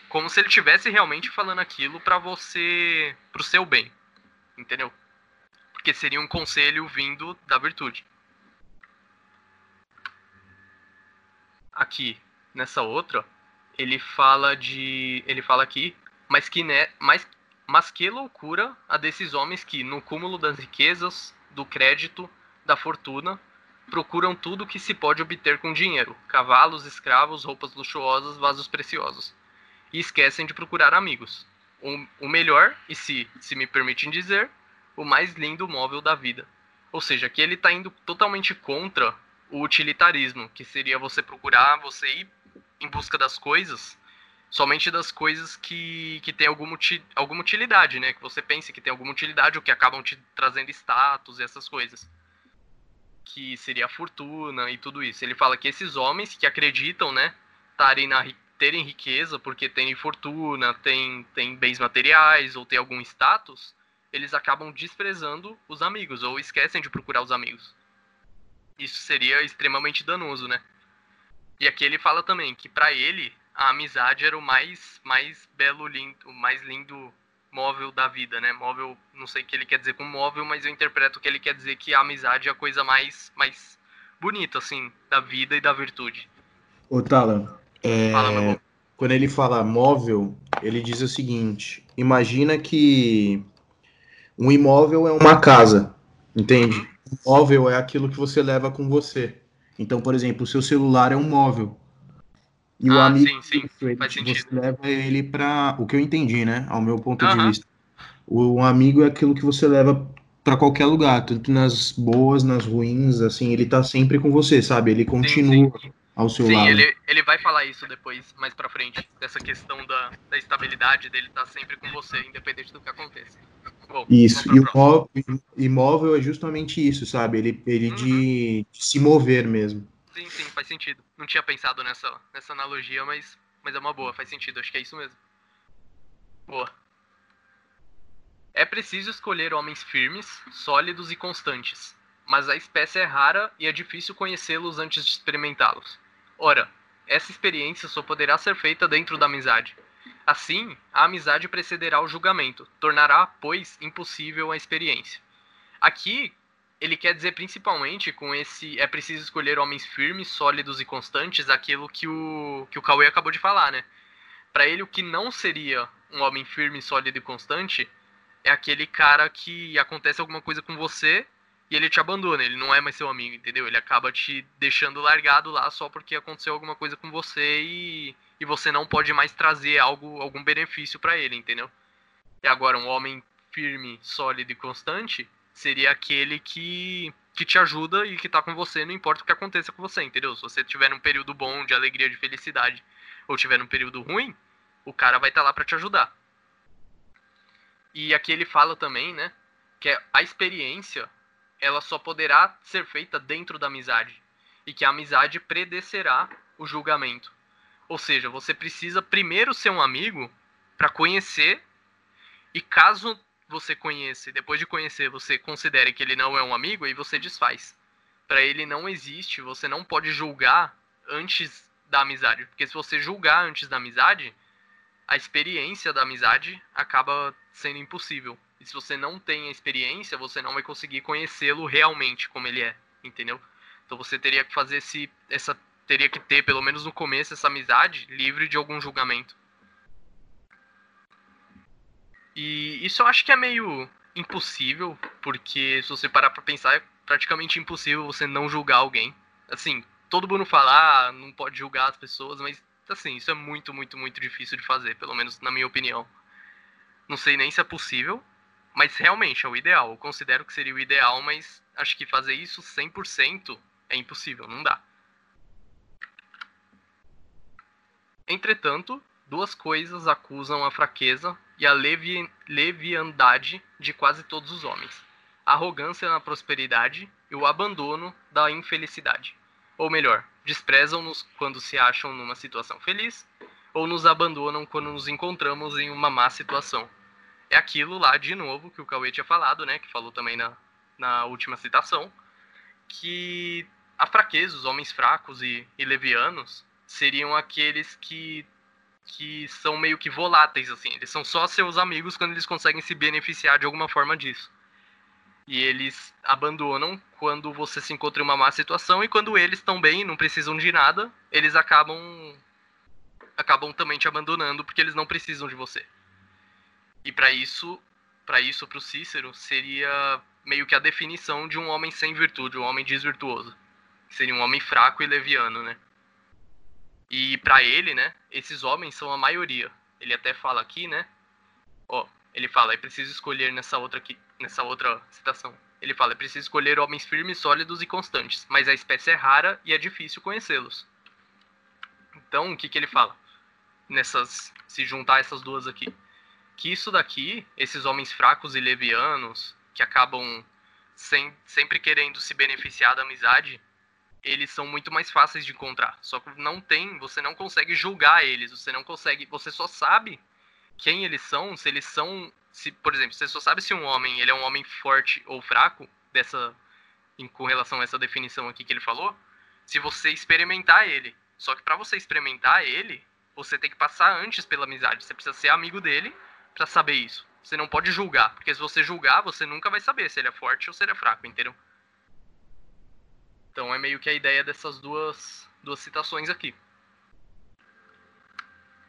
como se ele tivesse realmente falando aquilo para você, pro seu bem. Entendeu? Porque seria um conselho vindo da virtude. Aqui, nessa outra, ele fala de, ele fala aqui, mas que né, mas mas que loucura a desses homens que no cúmulo das riquezas, do crédito, da fortuna, procuram tudo que se pode obter com dinheiro: cavalos, escravos, roupas luxuosas, vasos preciosos. E esquecem de procurar amigos. O, o melhor, e se, se me permitem dizer, o mais lindo móvel da vida. Ou seja, que ele está indo totalmente contra o utilitarismo, que seria você procurar, você ir em busca das coisas, somente das coisas que, que tem alguma, alguma utilidade, né? Que você pense que tem alguma utilidade ou que acabam te trazendo status e essas coisas que seria a fortuna e tudo isso. Ele fala que esses homens que acreditam, né, tarem na, terem riqueza porque têm fortuna, têm, têm bens materiais ou têm algum status, eles acabam desprezando os amigos ou esquecem de procurar os amigos. Isso seria extremamente danoso, né? E aqui ele fala também que para ele a amizade era o mais mais belo, lindo, o mais lindo móvel da vida, né? Móvel, não sei o que ele quer dizer com móvel, mas eu interpreto que ele quer dizer que a amizade é a coisa mais, mais bonita, assim, da vida e da virtude. Ô, Talan, é... fala, quando ele fala móvel, ele diz o seguinte: imagina que um imóvel é uma casa, entende? Uhum. móvel é aquilo que você leva com você. Então, por exemplo, o seu celular é um móvel. E ah, o amigo, sim, sim. Ele, Faz você sentido. leva ele para o que eu entendi, né? Ao meu ponto de vista. O amigo é aquilo que você leva para qualquer lugar, tanto nas boas, nas ruins, assim, ele tá sempre com você, sabe? Ele continua sim, ao seu sim, lado. Sim, ele, ele vai falar isso depois, mais pra frente, dessa questão da, da estabilidade dele tá sempre com você, independente do que aconteça. Bom, isso, e o imóvel, imóvel é justamente isso, sabe? Ele, ele uhum. de, de, se mover mesmo. Sim, sim, faz sentido. Não tinha pensado nessa, nessa analogia, mas, mas é uma boa, faz sentido, acho que é isso mesmo. Boa. É preciso escolher homens firmes, sólidos e constantes, mas a espécie é rara e é difícil conhecê-los antes de experimentá-los. Ora, essa experiência só poderá ser feita dentro da amizade. Assim, a amizade precederá o julgamento, tornará, pois, impossível a experiência. Aqui, ele quer dizer principalmente com esse é preciso escolher homens firmes, sólidos e constantes, aquilo que o que o Cauê acabou de falar, né? Para ele o que não seria um homem firme, sólido e constante é aquele cara que acontece alguma coisa com você e ele te abandona, ele não é mais seu amigo, entendeu? Ele acaba te deixando largado lá só porque aconteceu alguma coisa com você e, e você não pode mais trazer algo, algum benefício para ele, entendeu? E agora um homem firme, sólido e constante seria aquele que que te ajuda e que tá com você, não importa o que aconteça com você, entendeu? Se você tiver num período bom de alegria, de felicidade, ou tiver num período ruim, o cara vai estar tá lá para te ajudar. E aqui ele fala também, né, que é a experiência ela só poderá ser feita dentro da amizade e que a amizade predeceará o julgamento. Ou seja, você precisa primeiro ser um amigo para conhecer e caso você conheça e depois de conhecer você considere que ele não é um amigo aí você desfaz. Para ele não existe, você não pode julgar antes da amizade, porque se você julgar antes da amizade, a experiência da amizade acaba sendo impossível. E se você não tem a experiência, você não vai conseguir conhecê-lo realmente como ele é, entendeu? Então você teria que fazer esse essa teria que ter pelo menos no começo essa amizade livre de algum julgamento. E isso eu acho que é meio impossível, porque se você parar para pensar, é praticamente impossível você não julgar alguém. Assim, todo mundo fala, ah, não pode julgar as pessoas, mas assim, isso é muito, muito, muito difícil de fazer, pelo menos na minha opinião. Não sei nem se é possível, mas realmente é o ideal. Eu considero que seria o ideal, mas acho que fazer isso 100% é impossível, não dá. Entretanto, duas coisas acusam a fraqueza e a levi leviandade de quase todos os homens: a arrogância na prosperidade e o abandono da infelicidade. Ou melhor, desprezam-nos quando se acham numa situação feliz, ou nos abandonam quando nos encontramos em uma má situação. É aquilo lá, de novo, que o Cauê tinha falado, né? Que falou também na, na última citação, que a fraqueza, os homens fracos e, e levianos, seriam aqueles que, que são meio que voláteis, assim. Eles são só seus amigos quando eles conseguem se beneficiar de alguma forma disso. E eles abandonam quando você se encontra em uma má situação e quando eles estão bem, não precisam de nada, eles acabam acabam também te abandonando porque eles não precisam de você. E para isso, para isso pro Cícero seria meio que a definição de um homem sem virtude, um homem desvirtuoso. Seria um homem fraco e leviano, né? E para ele, né, esses homens são a maioria. Ele até fala aqui, né? Ó, ele fala, é preciso escolher nessa outra aqui, nessa outra citação. Ele fala, é preciso escolher homens firmes, sólidos e constantes, mas a espécie é rara e é difícil conhecê-los. Então, o que que ele fala? Nessas, se juntar essas duas aqui, que isso daqui, esses homens fracos e levianos, que acabam sem, sempre querendo se beneficiar da amizade, eles são muito mais fáceis de encontrar. Só que não tem, você não consegue julgar eles, você não consegue, você só sabe quem eles são, se eles são, se, por exemplo, você só sabe se um homem, ele é um homem forte ou fraco, dessa em, com relação a essa definição aqui que ele falou, se você experimentar ele. Só que para você experimentar ele, você tem que passar antes pela amizade, você precisa ser amigo dele para saber isso. Você não pode julgar, porque se você julgar, você nunca vai saber se ele é forte ou se ele é fraco, entendeu? Então é meio que a ideia dessas duas, duas citações aqui.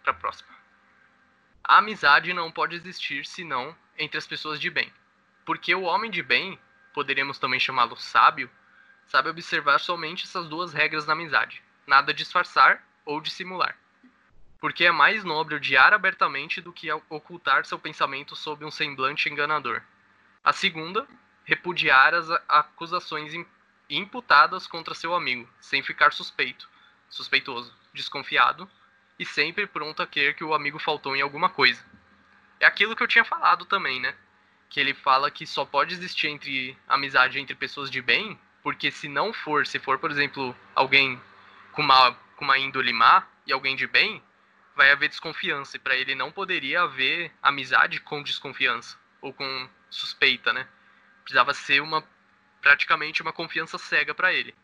Para próxima. A amizade não pode existir senão entre as pessoas de bem. Porque o homem de bem, poderíamos também chamá-lo sábio, sabe observar somente essas duas regras da amizade: nada disfarçar ou dissimular. Porque é mais nobre odiar abertamente do que ocultar seu pensamento sob um semblante enganador. A segunda, repudiar as acusações imputadas contra seu amigo, sem ficar suspeito, suspeitoso, desconfiado e sempre pronto a querer que o amigo faltou em alguma coisa. É aquilo que eu tinha falado também, né? que ele fala que só pode existir entre amizade entre pessoas de bem, porque se não for, se for, por exemplo, alguém com uma, com uma índole má e alguém de bem, vai haver desconfiança. E para ele não poderia haver amizade com desconfiança ou com suspeita, né? Precisava ser uma praticamente uma confiança cega para ele.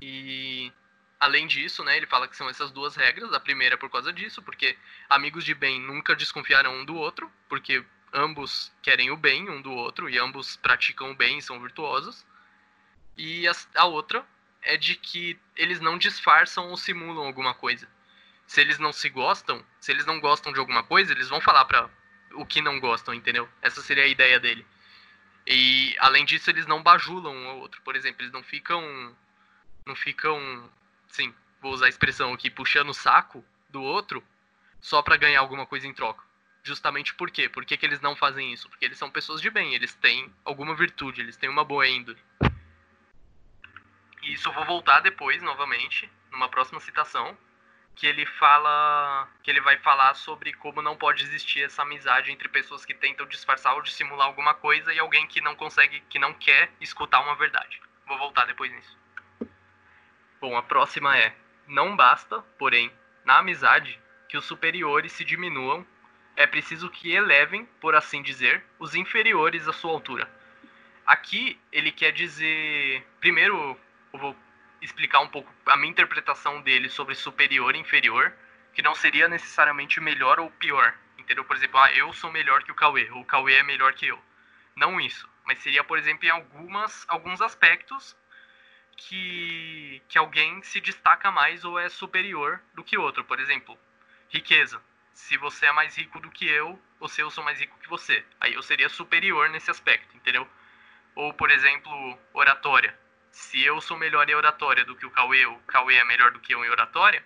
E além disso, né, ele fala que são essas duas regras. A primeira é por causa disso, porque amigos de bem nunca desconfiarão um do outro, porque ambos querem o bem um do outro e ambos praticam o bem e são virtuosos. E a, a outra é de que eles não disfarçam ou simulam alguma coisa. Se eles não se gostam, se eles não gostam de alguma coisa, eles vão falar para o que não gostam, entendeu? Essa seria a ideia dele. E além disso, eles não bajulam um ao outro. Por exemplo, eles não ficam não ficam, sim, vou usar a expressão aqui, puxando o saco do outro só para ganhar alguma coisa em troca. Justamente por quê? Por que, que eles não fazem isso? Porque eles são pessoas de bem, eles têm alguma virtude, eles têm uma boa índole. E isso eu vou voltar depois, novamente, numa próxima citação, que ele fala, que ele vai falar sobre como não pode existir essa amizade entre pessoas que tentam disfarçar ou dissimular alguma coisa e alguém que não consegue, que não quer escutar uma verdade. Vou voltar depois nisso. Bom, a próxima é: não basta, porém, na amizade, que os superiores se diminuam, é preciso que elevem, por assim dizer, os inferiores à sua altura. Aqui ele quer dizer, primeiro eu vou explicar um pouco a minha interpretação dele sobre superior e inferior, que não seria necessariamente melhor ou pior, entendeu? Por exemplo, ah, eu sou melhor que o Cauê, ou o Cauê é melhor que eu. Não isso, mas seria, por exemplo, em algumas, alguns aspectos que, que alguém se destaca mais ou é superior do que outro. Por exemplo, riqueza. Se você é mais rico do que eu, ou se eu sou mais rico que você. Aí eu seria superior nesse aspecto, entendeu? Ou, por exemplo, oratória se eu sou melhor em oratória do que o Cauê, o Cauê é melhor do que eu em oratória,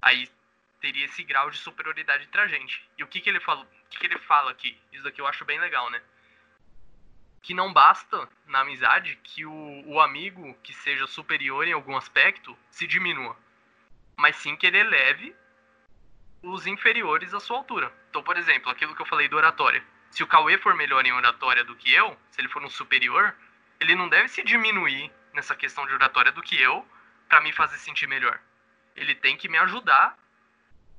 aí teria esse grau de superioridade entre a gente. E o que, que ele fala? O que, que ele fala aqui? Isso daqui eu acho bem legal, né? Que não basta na amizade que o, o amigo que seja superior em algum aspecto se diminua, mas sim que ele eleve os inferiores à sua altura. Então, por exemplo, aquilo que eu falei do oratória. Se o Cauê for melhor em oratória do que eu, se ele for um superior, ele não deve se diminuir nessa questão de oratória do que eu para me fazer sentir melhor. Ele tem que me ajudar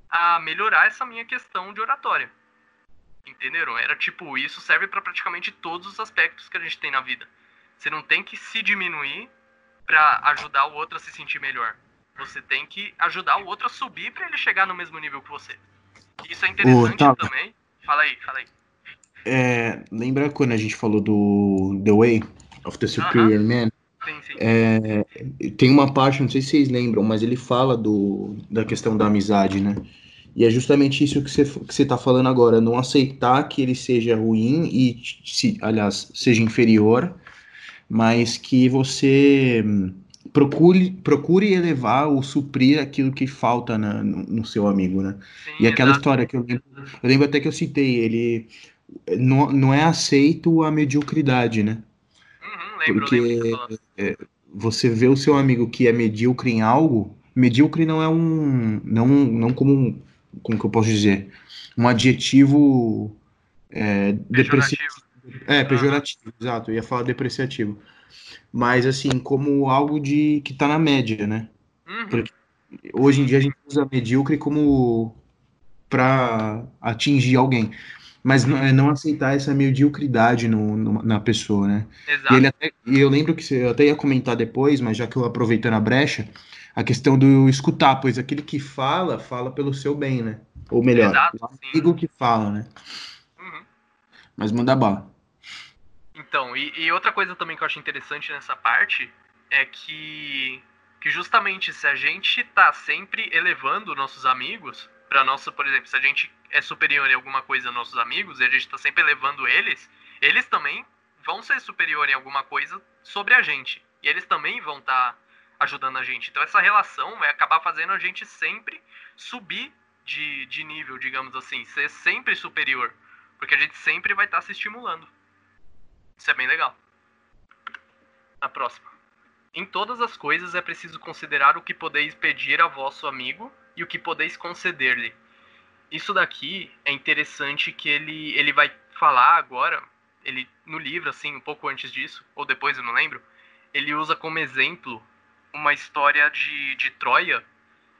a melhorar essa minha questão de oratória. Entenderam? Era tipo, isso serve para praticamente todos os aspectos que a gente tem na vida. Você não tem que se diminuir para ajudar o outro a se sentir melhor. Você tem que ajudar o outro a subir para ele chegar no mesmo nível que você. Isso é interessante oh, tá. também. Fala aí, fala aí. É, lembra quando a gente falou do The Way? Of the Superior uh -huh. Man. Sim, sim. É, tem uma parte, não sei se vocês lembram, mas ele fala do, da questão da amizade, né? E é justamente isso que você que você está falando agora, não aceitar que ele seja ruim e, se, aliás, seja inferior, mas que você procure, procure elevar ou suprir aquilo que falta na, no, no, seu amigo, né? Sim, e aquela exato. história que eu lembro, eu lembro até que eu citei, ele não, não é aceito a mediocridade, né? Lembro, Porque lembro é, você vê o seu amigo que é medíocre em algo, medíocre não é um. Não, não como um. Como que eu posso dizer? Um adjetivo é, depreciativo. É, pejorativo, ah. exato. Eu ia falar depreciativo. Mas assim, como algo de que tá na média, né? Uhum. Porque hoje em dia a gente usa medíocre como para atingir alguém mas não, é não aceitar essa mediocridade no, no, na pessoa, né? Exato. E, ele até, e eu lembro que eu até ia comentar depois, mas já que eu aproveitando a brecha, a questão do escutar, pois aquele que fala, fala pelo seu bem, né? Ou melhor, Exato, o amigo sim. que fala, né? Uhum. Mas manda bala. Então, e, e, outra coisa também que eu acho interessante nessa parte é que, que justamente se a gente tá sempre elevando nossos amigos, para nossa, por exemplo, se a gente é superior em alguma coisa aos nossos amigos e a gente está sempre elevando eles, eles também vão ser superior em alguma coisa sobre a gente. E eles também vão estar tá ajudando a gente. Então essa relação vai acabar fazendo a gente sempre subir de, de nível, digamos assim, ser sempre superior. Porque a gente sempre vai estar tá se estimulando. Isso é bem legal. A próxima. Em todas as coisas é preciso considerar o que podeis pedir a vosso amigo e o que podeis conceder-lhe. Isso daqui é interessante que ele, ele vai falar agora, ele no livro, assim, um pouco antes disso, ou depois, eu não lembro, ele usa como exemplo uma história de, de Troia.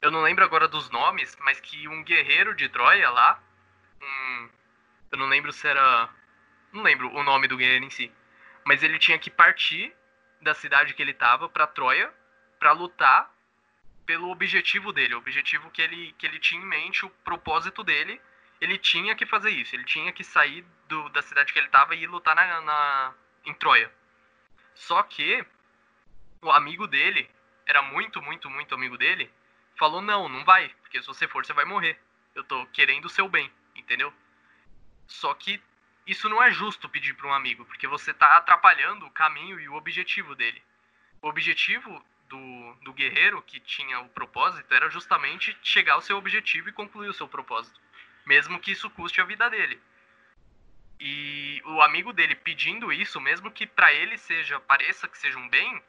Eu não lembro agora dos nomes, mas que um guerreiro de Troia lá, um, eu não lembro se era. Não lembro o nome do guerreiro em si. Mas ele tinha que partir da cidade que ele estava para Troia para lutar pelo objetivo dele, o objetivo que ele, que ele tinha em mente, o propósito dele. Ele tinha que fazer isso, ele tinha que sair do, da cidade que ele estava e ir lutar na, na, em Troia. Só que o amigo dele, era muito, muito, muito amigo dele, falou: Não, não vai, porque se você for, você vai morrer. Eu tô querendo o seu bem, entendeu? Só que isso não é justo pedir para um amigo, porque você tá atrapalhando o caminho e o objetivo dele. O objetivo do, do guerreiro que tinha o propósito era justamente chegar ao seu objetivo e concluir o seu propósito, mesmo que isso custe a vida dele. E o amigo dele pedindo isso, mesmo que para ele seja pareça que seja um bem,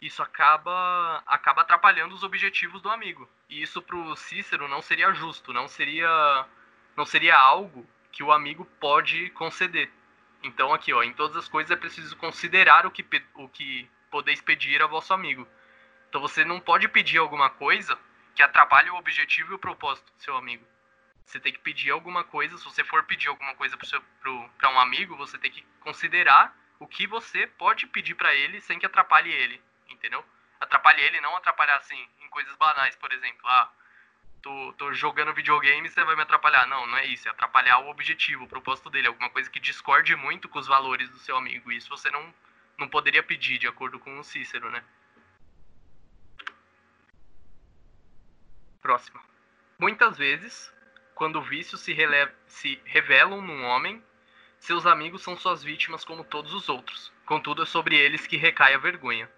isso acaba acaba atrapalhando os objetivos do amigo. E isso pro Cícero não seria justo, não seria não seria algo que o amigo pode conceder. Então aqui, ó, em todas as coisas é preciso considerar o que o que podeis pedir a vosso amigo. Então você não pode pedir alguma coisa que atrapalhe o objetivo e o propósito do seu amigo. Você tem que pedir alguma coisa, se você for pedir alguma coisa para um amigo, você tem que considerar o que você pode pedir para ele sem que atrapalhe ele entendeu? Atrapalhe ele, não atrapalhar assim, em coisas banais, por exemplo. Ah, tô, tô jogando videogame você vai me atrapalhar. Não, não é isso. É atrapalhar o objetivo, o propósito dele. Alguma coisa que discorde muito com os valores do seu amigo. Isso você não, não poderia pedir, de acordo com o Cícero, né? Próxima. Muitas vezes, quando vícios se, se revelam num homem, seus amigos são suas vítimas como todos os outros. Contudo, é sobre eles que recai a vergonha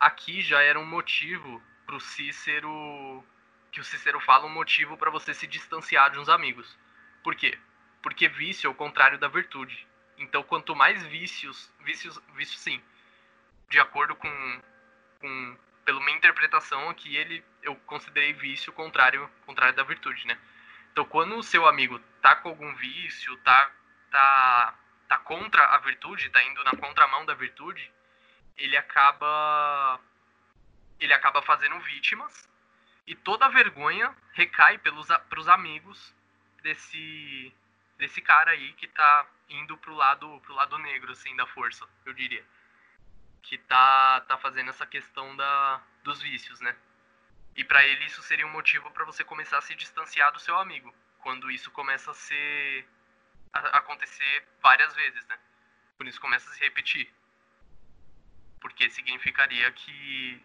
aqui já era um motivo para o Cícero que o Cícero fala um motivo para você se distanciar de uns amigos. Por quê? Porque vício é o contrário da virtude. Então, quanto mais vícios, vícios, vício sim, de acordo com, com pela minha interpretação aqui, ele eu considerei vício contrário, contrário da virtude, né? Então, quando o seu amigo tá com algum vício, tá tá tá contra a virtude, tá indo na contramão da virtude, ele acaba ele acaba fazendo vítimas e toda a vergonha recai pelos pros amigos desse desse cara aí que tá indo pro lado pro lado negro assim da força, eu diria. Que tá tá fazendo essa questão da dos vícios, né? E para ele isso seria um motivo para você começar a se distanciar do seu amigo, quando isso começa a ser a acontecer várias vezes, né? Quando isso começa a se repetir porque significaria que,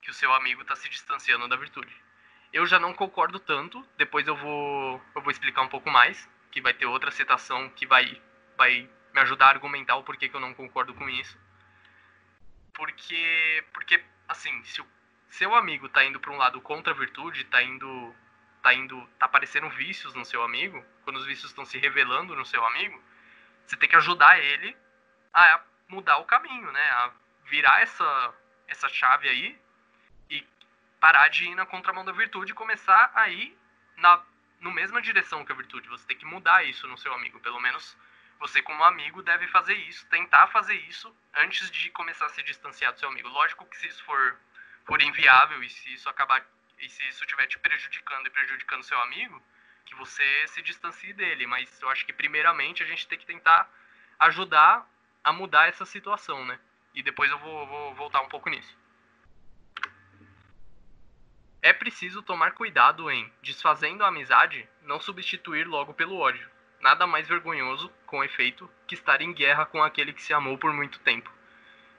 que o seu amigo está se distanciando da virtude. Eu já não concordo tanto, depois eu vou, eu vou explicar um pouco mais, que vai ter outra citação que vai, vai me ajudar a argumentar o porquê que eu não concordo com isso. Porque, porque assim, se o seu amigo está indo para um lado contra a virtude, está indo, tá indo, tá aparecendo vícios no seu amigo, quando os vícios estão se revelando no seu amigo, você tem que ajudar ele a mudar o caminho, né? A virar essa, essa chave aí e parar de ir na contramão da virtude e começar a ir na no mesma direção que a virtude. Você tem que mudar isso no seu amigo. Pelo menos você, como amigo, deve fazer isso, tentar fazer isso antes de começar a se distanciar do seu amigo. Lógico que se isso for, for inviável e se isso acabar e se isso estiver te prejudicando e prejudicando seu amigo, que você se distancie dele. Mas eu acho que primeiramente a gente tem que tentar ajudar a mudar essa situação, né? E depois eu vou, vou voltar um pouco nisso. É preciso tomar cuidado em, desfazendo a amizade, não substituir logo pelo ódio. Nada mais vergonhoso, com efeito, que estar em guerra com aquele que se amou por muito tempo.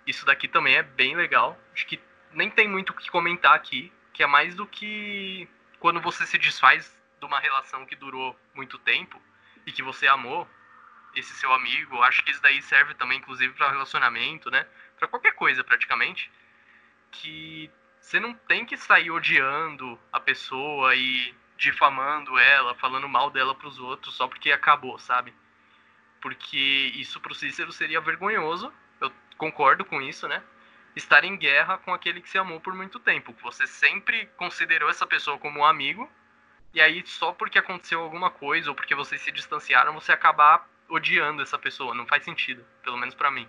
Isso daqui também é bem legal. Acho que nem tem muito o que comentar aqui, que é mais do que quando você se desfaz de uma relação que durou muito tempo e que você amou esse seu amigo. Acho que isso daí serve também, inclusive, para relacionamento, né? para qualquer coisa praticamente, que você não tem que sair odiando a pessoa e difamando ela, falando mal dela para os outros só porque acabou, sabe? Porque isso pro Cícero seria vergonhoso, eu concordo com isso, né? Estar em guerra com aquele que se amou por muito tempo, você sempre considerou essa pessoa como um amigo, e aí só porque aconteceu alguma coisa ou porque vocês se distanciaram, você acabar odiando essa pessoa. Não faz sentido, pelo menos para mim.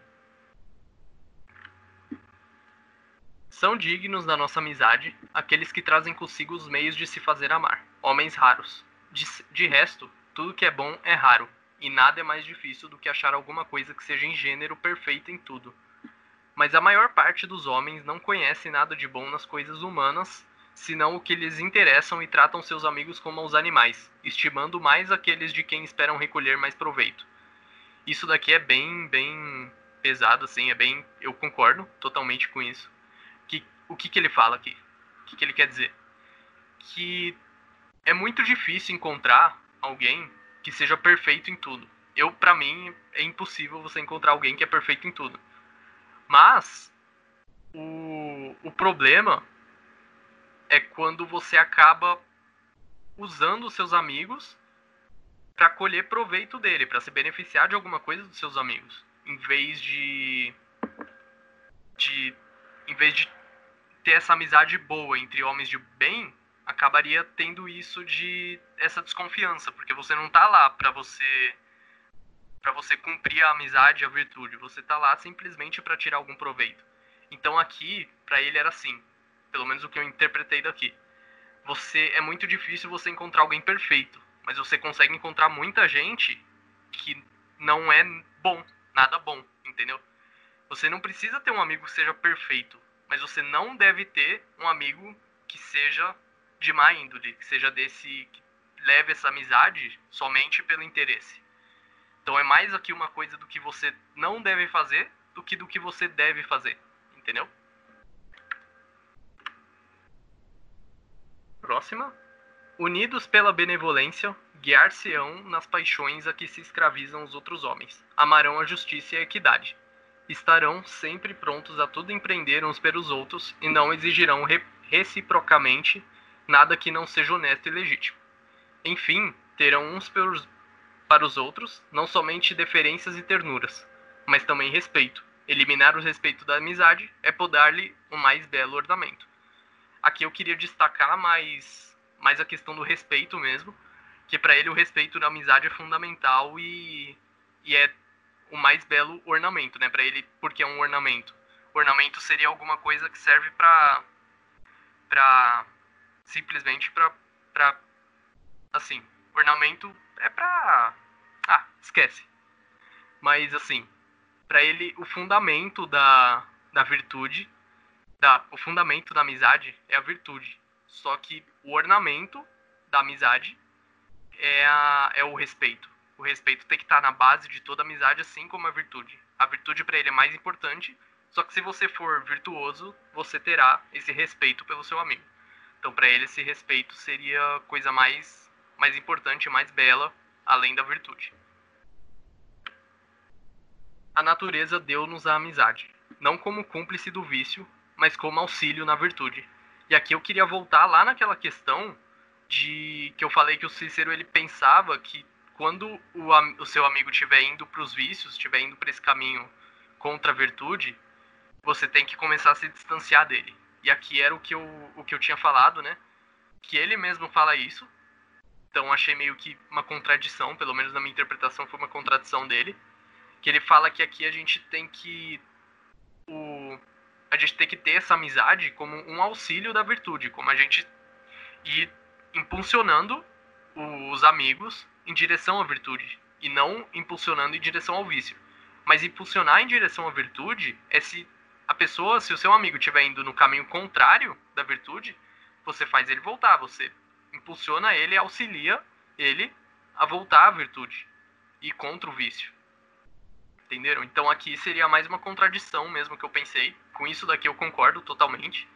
São dignos da nossa amizade aqueles que trazem consigo os meios de se fazer amar, homens raros. De, de resto, tudo que é bom é raro, e nada é mais difícil do que achar alguma coisa que seja em gênero perfeito em tudo. Mas a maior parte dos homens não conhece nada de bom nas coisas humanas, senão o que lhes interessam e tratam seus amigos como os animais, estimando mais aqueles de quem esperam recolher mais proveito. Isso daqui é bem, bem pesado, assim, é bem. Eu concordo totalmente com isso o que, que ele fala aqui? O que, que ele quer dizer? Que é muito difícil encontrar alguém que seja perfeito em tudo. Eu, para mim, é impossível você encontrar alguém que é perfeito em tudo. Mas o, o problema é quando você acaba usando os seus amigos para colher proveito dele, para se beneficiar de alguma coisa dos seus amigos, em vez de de em vez de ter essa amizade boa entre homens de bem, acabaria tendo isso de essa desconfiança, porque você não tá lá para você para você cumprir a amizade a virtude, você tá lá simplesmente para tirar algum proveito. Então aqui, para ele era assim, pelo menos o que eu interpretei daqui. Você é muito difícil você encontrar alguém perfeito, mas você consegue encontrar muita gente que não é bom, nada bom, entendeu? Você não precisa ter um amigo que seja perfeito mas você não deve ter um amigo que seja de má índole, que seja desse que leve essa amizade somente pelo interesse. Então é mais aqui uma coisa do que você não deve fazer do que do que você deve fazer, entendeu? Próxima. Unidos pela benevolência, guiar-se-ão nas paixões a que se escravizam os outros homens. Amarão a justiça e a equidade estarão sempre prontos a tudo empreender uns pelos outros e não exigirão re reciprocamente nada que não seja honesto e legítimo. Enfim, terão uns pelos, para os outros não somente deferências e ternuras, mas também respeito. Eliminar o respeito da amizade é podar-lhe o mais belo ornamento. Aqui eu queria destacar mais, mais a questão do respeito mesmo, que para ele o respeito da amizade é fundamental e, e é o mais belo ornamento, né? Para ele, porque é um ornamento. Ornamento seria alguma coisa que serve para para simplesmente para para assim, ornamento é para ah, esquece. Mas assim, para ele o fundamento da da virtude, da o fundamento da amizade é a virtude. Só que o ornamento da amizade é, a, é o respeito. O respeito tem que estar na base de toda amizade, assim como a virtude. A virtude para ele é mais importante, só que se você for virtuoso, você terá esse respeito pelo seu amigo. Então, para ele, esse respeito seria a coisa mais, mais importante, mais bela, além da virtude. A natureza deu-nos a amizade, não como cúmplice do vício, mas como auxílio na virtude. E aqui eu queria voltar lá naquela questão de que eu falei que o Cícero ele pensava que quando o, o seu amigo estiver indo para os vícios, estiver indo para esse caminho contra a virtude, você tem que começar a se distanciar dele. E aqui era o que eu, o que eu tinha falado, né? Que ele mesmo fala isso. Então achei meio que uma contradição, pelo menos na minha interpretação foi uma contradição dele. Que ele fala que aqui a gente tem que. O, a gente tem que ter essa amizade como um auxílio da virtude, como a gente ir impulsionando os amigos em direção à virtude e não impulsionando em direção ao vício. Mas impulsionar em direção à virtude é se a pessoa, se o seu amigo estiver indo no caminho contrário da virtude, você faz ele voltar, você impulsiona ele, auxilia ele a voltar à virtude e contra o vício. Entenderam? Então aqui seria mais uma contradição mesmo que eu pensei. Com isso daqui eu concordo totalmente.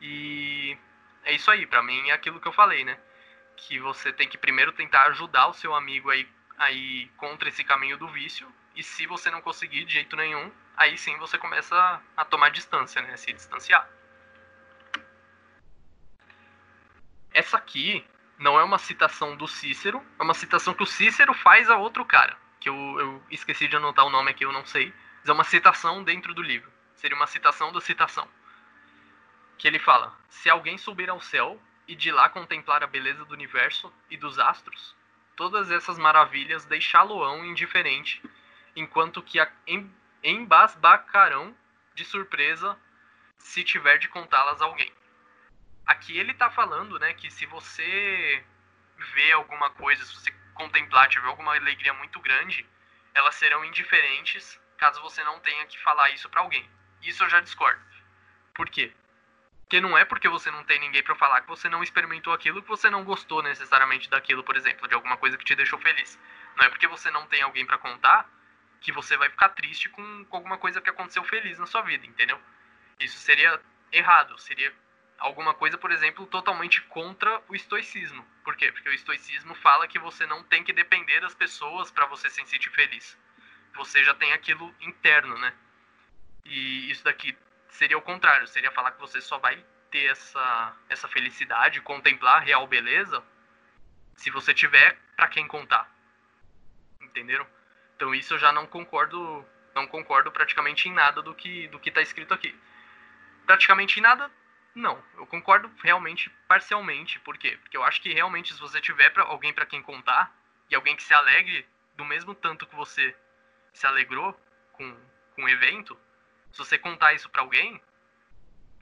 E é isso aí, para mim é aquilo que eu falei, né? Que você tem que primeiro tentar ajudar o seu amigo aí, aí contra esse caminho do vício. E se você não conseguir de jeito nenhum, aí sim você começa a tomar distância, né? Se distanciar. Essa aqui não é uma citação do Cícero, é uma citação que o Cícero faz a outro cara. Que eu, eu esqueci de anotar o nome aqui, eu não sei. Mas é uma citação dentro do livro. Seria uma citação da citação. Que ele fala: Se alguém subir ao céu e de lá contemplar a beleza do universo e dos astros, todas essas maravilhas, deixá-lo-ão indiferente, enquanto que a, em, embasbacarão de surpresa se tiver de contá-las a alguém. Aqui ele está falando, né, que se você vê alguma coisa, se você contemplar, tiver alguma alegria muito grande, elas serão indiferentes caso você não tenha que falar isso para alguém. Isso eu já discordo. Por quê? Porque não é porque você não tem ninguém para falar que você não experimentou aquilo, que você não gostou necessariamente daquilo, por exemplo, de alguma coisa que te deixou feliz. Não é porque você não tem alguém para contar que você vai ficar triste com, com alguma coisa que aconteceu feliz na sua vida, entendeu? Isso seria errado, seria alguma coisa, por exemplo, totalmente contra o estoicismo. Por quê? Porque o estoicismo fala que você não tem que depender das pessoas para você se sentir feliz. Você já tem aquilo interno, né? E isso daqui seria o contrário, seria falar que você só vai ter essa, essa felicidade, contemplar a real beleza, se você tiver para quem contar. Entenderam? Então isso eu já não concordo, não concordo praticamente em nada do que do que tá escrito aqui. Praticamente em nada, não. Eu concordo realmente parcialmente, por quê? Porque eu acho que realmente se você tiver pra, alguém para quem contar e alguém que se alegre do mesmo tanto que você se alegrou com, com o evento, se você contar isso para alguém,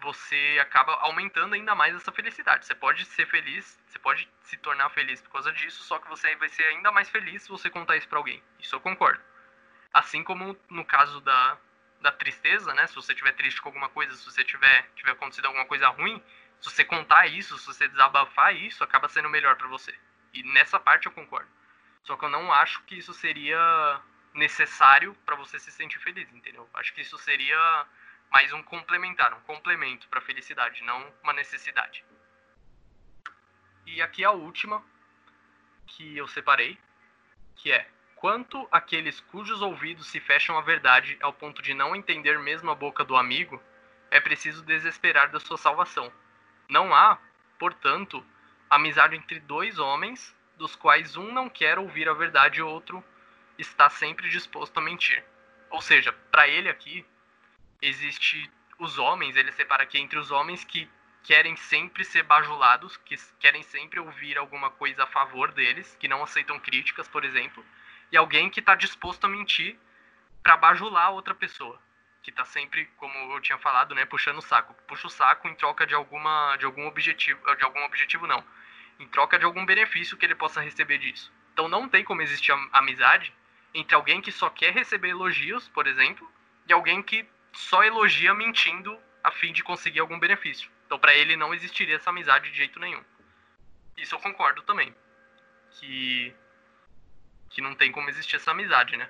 você acaba aumentando ainda mais essa felicidade. Você pode ser feliz, você pode se tornar feliz por causa disso, só que você vai ser ainda mais feliz se você contar isso para alguém. Isso eu concordo. Assim como no caso da, da tristeza, né? Se você estiver triste com alguma coisa, se você tiver, tiver acontecido alguma coisa ruim, se você contar isso, se você desabafar isso, acaba sendo melhor para você. E nessa parte eu concordo. Só que eu não acho que isso seria necessário para você se sentir feliz, entendeu? Acho que isso seria mais um complementar, um complemento para a felicidade, não uma necessidade. E aqui a última que eu separei, que é quanto aqueles cujos ouvidos se fecham à verdade ao ponto de não entender mesmo a boca do amigo, é preciso desesperar da sua salvação. Não há, portanto, amizade entre dois homens, dos quais um não quer ouvir a verdade e outro está sempre disposto a mentir. Ou seja, para ele aqui existe os homens, ele separa aqui entre os homens que querem sempre ser bajulados, que querem sempre ouvir alguma coisa a favor deles, que não aceitam críticas, por exemplo, e alguém que está disposto a mentir para bajular outra pessoa, que está sempre, como eu tinha falado, né, puxando o saco, puxa o saco em troca de alguma de algum objetivo, de algum objetivo não, em troca de algum benefício que ele possa receber disso. Então não tem como existir amizade entre alguém que só quer receber elogios, por exemplo, e alguém que só elogia mentindo a fim de conseguir algum benefício. Então, para ele não existiria essa amizade de jeito nenhum. Isso eu concordo também. Que que não tem como existir essa amizade, né?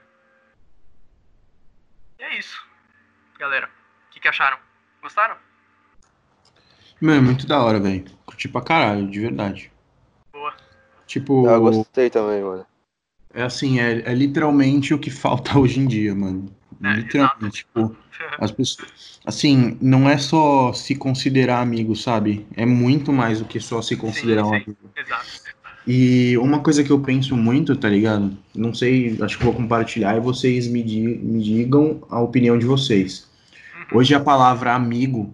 E é isso. Galera, o que, que acharam? Gostaram? Mano, é muito da hora, velho. Curti pra caralho, de verdade. Boa. Tipo. Eu gostei também, mano. É assim, é, é literalmente o que falta hoje em dia, mano. É, literalmente, tipo, as pessoas. Assim, não é só se considerar amigo, sabe? É muito mais do que só se considerar sim, um sim. amigo. Exato. E uma coisa que eu penso muito, tá ligado? Não sei, acho que vou compartilhar e vocês me, di me digam a opinião de vocês. Uhum. Hoje a palavra amigo,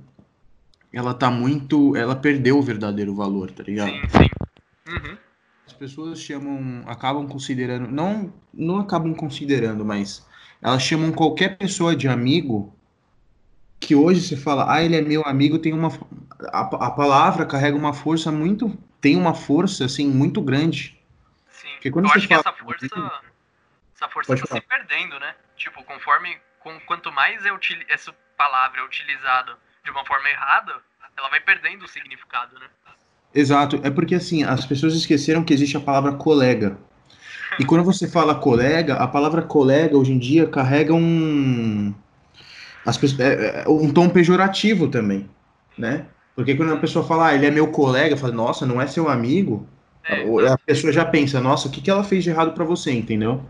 ela tá muito. Ela perdeu o verdadeiro valor, tá ligado? Sim, sim. Uhum. As pessoas chamam, acabam considerando, não, não acabam considerando, mas elas chamam qualquer pessoa de amigo que hoje você fala, ah, ele é meu amigo, tem uma a, a palavra carrega uma força muito, tem uma força assim muito grande. Sim. Porque quando eu você acho que fala- essa força, essa força tá falar. se perdendo, né? Tipo, conforme, com, quanto mais é utili- essa palavra é utilizada de uma forma errada, ela vai perdendo o significado, né? Exato, é porque assim, as pessoas esqueceram que existe a palavra colega. E quando você fala colega, a palavra colega hoje em dia carrega um as pessoas, é, é, um tom pejorativo também, né? Porque quando a pessoa fala, ah, ele é meu colega, fala, nossa, não é seu amigo, É, ou a pessoa já pensa, nossa, o que, que ela fez de errado pra você, entendeu?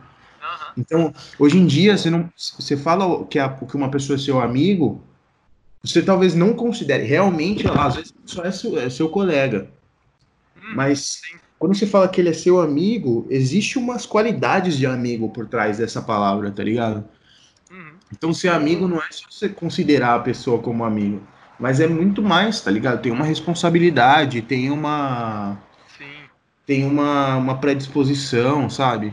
aham. Então, hoje em dia, você não, você fala que, a, que uma pessoa é seu amigo, você talvez não considere, realmente, às vezes só é seu, é seu colega. Hum, Mas sim. quando você fala que ele é seu amigo, existe umas qualidades de amigo por trás dessa palavra, tá ligado? Uhum. Então, ser amigo não é só você considerar a pessoa como amigo, mas é muito mais, tá ligado? Tem uma responsabilidade, tem uma Sim. tem uma, uma predisposição, sabe?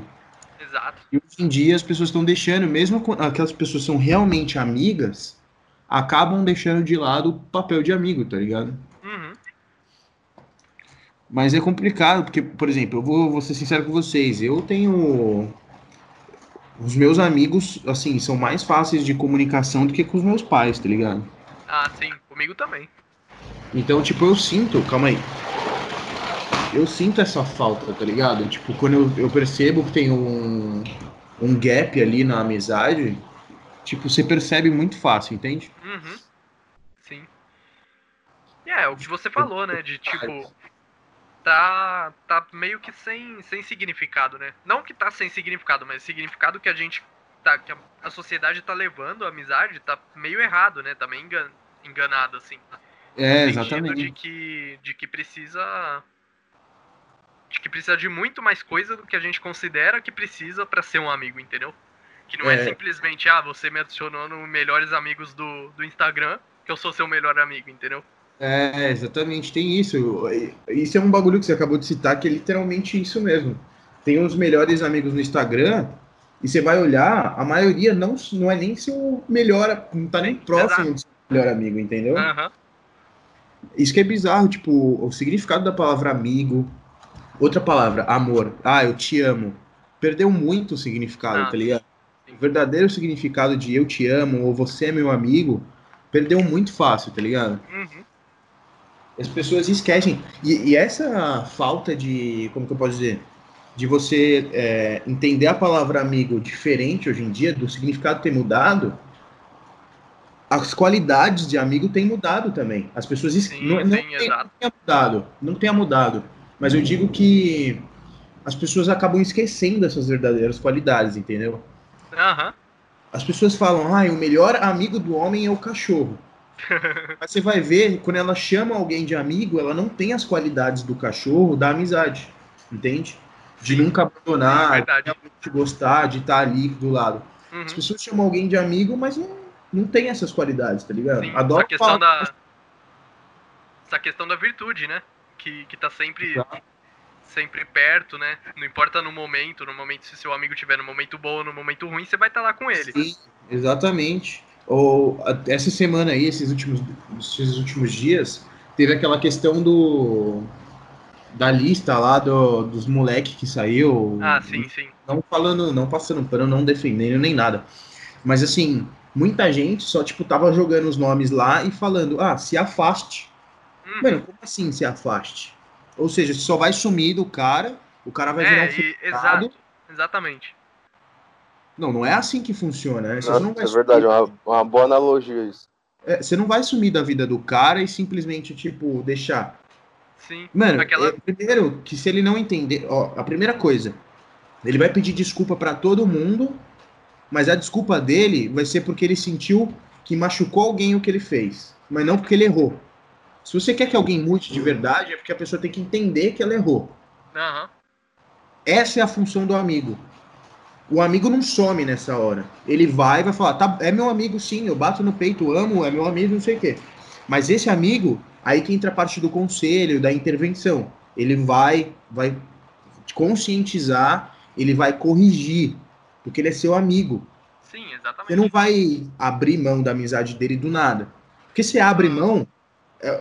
Exato. E hoje em dia as pessoas estão deixando, mesmo aquelas pessoas são realmente amigas, acabam deixando de lado o papel de amigo, tá ligado? Uhum. Mas é complicado, porque, por exemplo, eu vou, vou ser sincero com vocês, eu tenho. Os meus amigos, assim, são mais fáceis de comunicação do que com os meus pais, tá ligado? Ah, sim, comigo também. Então, tipo, eu sinto, calma aí. Eu sinto essa falta, tá ligado? Tipo, quando eu, eu percebo que tem um, um gap ali na amizade, tipo, você percebe muito fácil, entende? Uhum. Sim. É, o que você falou, né? De tipo. Tá, tá meio que sem, sem significado, né? Não que tá sem significado, mas significado que a gente. Tá, que a, a sociedade tá levando a amizade tá meio errado, né? Tá meio engan, enganado, assim. É, exatamente. De que, de que precisa. De que precisa de muito mais coisa do que a gente considera que precisa pra ser um amigo, entendeu? Que não é. É. simplesmente, ah, você me adicionou no melhores amigos do, do Instagram, que eu sou seu melhor amigo, entendeu? É, exatamente, tem isso. Isso é um bagulho que você acabou de citar, que é literalmente isso mesmo. Tem os melhores amigos no Instagram, e você vai olhar, a maioria não, não é nem seu melhor, não tá nem próximo do seu melhor amigo, entendeu? Aham. Isso que é bizarro, tipo, o significado da palavra amigo, outra palavra, amor. Ah, eu te amo. Perdeu muito o significado, Ah, tá ligado? O verdadeiro significado de eu te amo ou você é meu amigo, perdeu muito fácil, tá ligado? Uhum. As pessoas esquecem. E, e essa falta de, como que eu posso dizer? De você é, entender a palavra amigo diferente hoje em dia, do significado ter mudado, as qualidades de amigo têm mudado também. As pessoas es- Sim, não, não, sim, tem- exato. não tenha mudado, não tenha mudado. Mas eu digo que as pessoas acabam esquecendo essas verdadeiras qualidades, entendeu? Aham. As pessoas falam, ah, o melhor amigo do homem é o cachorro. Mas você vai ver, quando ela chama alguém de amigo, ela não tem as qualidades do cachorro, da amizade. Entende? De nunca abandonar, verdade. de gostar, de estar ali do lado. Uhum. As pessoas chamam alguém de amigo, mas não, não tem essas qualidades, tá ligado? Sim, Adoro essa questão falar- da. Essa questão da virtude, né? Que, que tá sempre, Exato. Sempre perto, né? Não importa no momento, no momento se seu amigo tiver no momento bom ou no momento ruim, você vai estar lá com ele. Sim, exatamente. Ou essa semana aí, esses últimos, esses últimos dias, teve aquela questão do da lista lá do, dos moleques que saiu. Ah, sim, sim. Não falando, não passando pano, não defendendo nem nada. Mas assim, muita gente só tipo tava jogando os nomes lá e falando: "Ah, se afaste". Uhum. Mano, como assim se afaste? Ou seja, você só vai sumir do cara, o cara vai virar um é, e, exato. Exatamente. Não, não é assim que funciona, né? Não vai é sumir- verdade, é uma, uma boa analogia isso. É, você não vai sumir da vida do cara e simplesmente, tipo, deixar. Sim. Mano, Aquela- é, primeiro, que se ele não entender. Ó, a primeira coisa, ele vai pedir desculpa pra todo mundo, mas a desculpa dele vai ser porque ele sentiu que machucou alguém o que ele fez, mas não porque ele errou. Se você quer que alguém mude de verdade, é porque a pessoa tem que entender que ela errou. Aham. Essa é a função do amigo. O amigo não some nessa hora. Ele vai e vai falar, tá, é meu amigo sim, eu bato no peito, amo, é meu amigo, não sei o quê. Mas esse amigo, aí que entra a parte do conselho, da intervenção. Ele vai, vai conscientizar, ele vai corrigir, porque ele é seu amigo. Sim, exatamente. Você não vai abrir mão da amizade dele do nada. Porque se abre mão, é,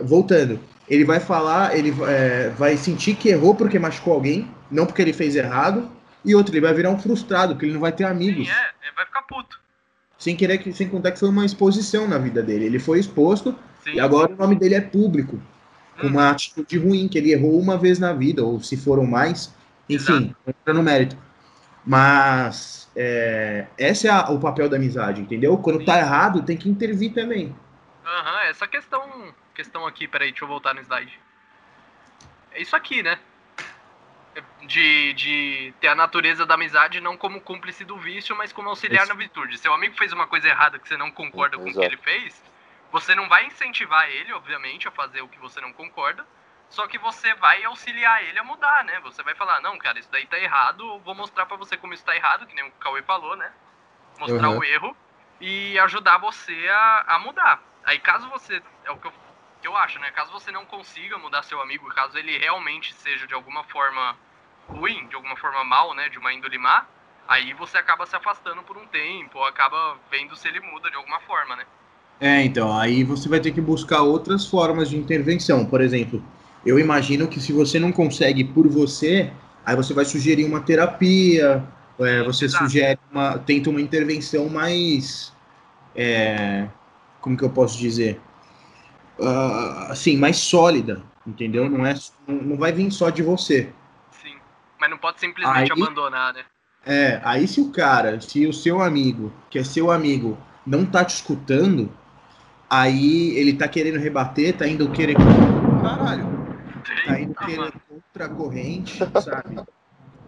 voltando, ele vai falar, ele é, vai sentir que errou porque machucou alguém, não porque ele fez errado, e outro, ele vai virar um frustrado, porque ele não vai ter amigos. Sim, é, é, vai ficar puto. Sem querer que, sem contar que foi uma exposição na vida dele. Ele foi exposto Sim. e agora o nome dele é público. Com Hum. uma atitude ruim, que ele errou uma vez na vida, ou se foram mais, enfim, não entra no mérito. Mas é, esse é a- o papel da amizade, entendeu? Quando Sim. tá errado, tem que intervir também. Aham, essa questão, questão aqui, peraí, deixa eu voltar no slide. É isso aqui, né? De, de ter a natureza da amizade não como cúmplice do vício, mas como auxiliar Isso. na virtude. Seu amigo fez uma coisa errada que você não concorda com o que ele fez, você não vai incentivar ele, obviamente, a fazer o que você não concorda, só que você vai auxiliar ele a mudar, né? Você vai falar, não, cara, isso daí tá errado, vou mostrar pra você como isso tá errado, que nem o Cauê falou, né? Mostrar Uhum. o erro e ajudar você a, a mudar. Aí caso você, é o que eu, que eu acho, né? Caso você não consiga mudar seu amigo, caso ele realmente seja de alguma forma ruim, de alguma forma mal, né, de uma índole má, aí você acaba se afastando por um tempo, ou acaba vendo se ele muda de alguma forma, né? É, então, aí você vai ter que buscar outras formas de intervenção. Por exemplo, eu imagino que se você não consegue por você, aí você vai sugerir uma terapia, é, você Exato. sugere uma, tenta uma intervenção mais, é, como que eu posso dizer, uh, assim, mais sólida, entendeu? Não é, não vai vir só de você. Sim, mas não pode simplesmente aí, abandonar, né? É, aí se o cara, se o seu amigo, que é seu amigo, não tá te escutando, aí ele tá querendo rebater, tá indo querer. Caralho! Tá indo querer contra a corrente, sabe?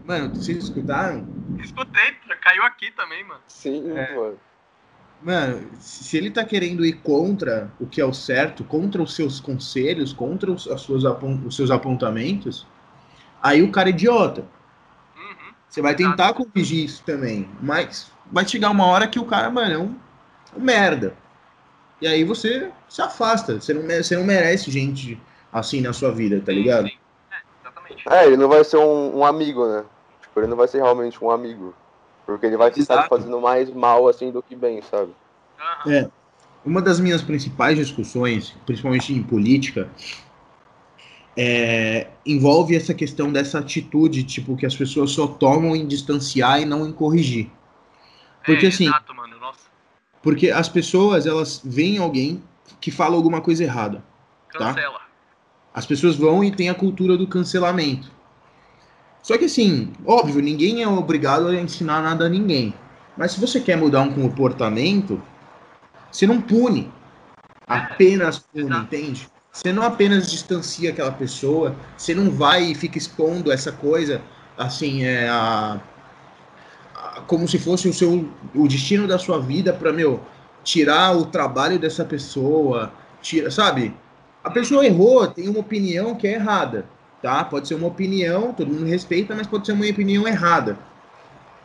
Mano, vocês escutaram? Escutei, caiu aqui também, mano. Sim, é. mano. Mano, se ele tá querendo ir contra o que é o certo, contra os seus conselhos, contra os, as suas, os seus apontamentos, aí o cara é idiota. Uhum. Você vai tentar corrigir isso também, mas vai chegar uma hora que o cara, mano, é um, um merda. E aí você se afasta. Você não, você não merece gente assim na sua vida, tá ligado? Sim, sim. É, exatamente. É, ele não vai ser um, um, amigo, né? Tipo, ele não vai ser realmente um amigo. Porque ele vai estar fazendo mais mal assim do que bem, sabe? É. Uma das minhas principais discussões, principalmente em política, é, envolve essa questão dessa atitude, tipo, que as pessoas só tomam em distanciar e não em corrigir. Porque é, assim. Exato, mano. Porque as pessoas, elas veem alguém que fala alguma coisa errada. Tá? Cancela. Tá? As pessoas vão e tem a cultura do cancelamento. Só que assim, óbvio, ninguém é obrigado a ensinar nada a ninguém. Mas se você quer mudar um comportamento, você não pune. Apenas pune, entende? Você não apenas distancia aquela pessoa, você não vai e fica expondo essa coisa, assim, é, a, como se fosse o seu o destino da sua vida para meu tirar o trabalho dessa pessoa, tira, sabe? A pessoa errou, tem uma opinião que é errada, tá? Pode ser uma opinião, todo mundo respeita, mas pode ser uma opinião errada.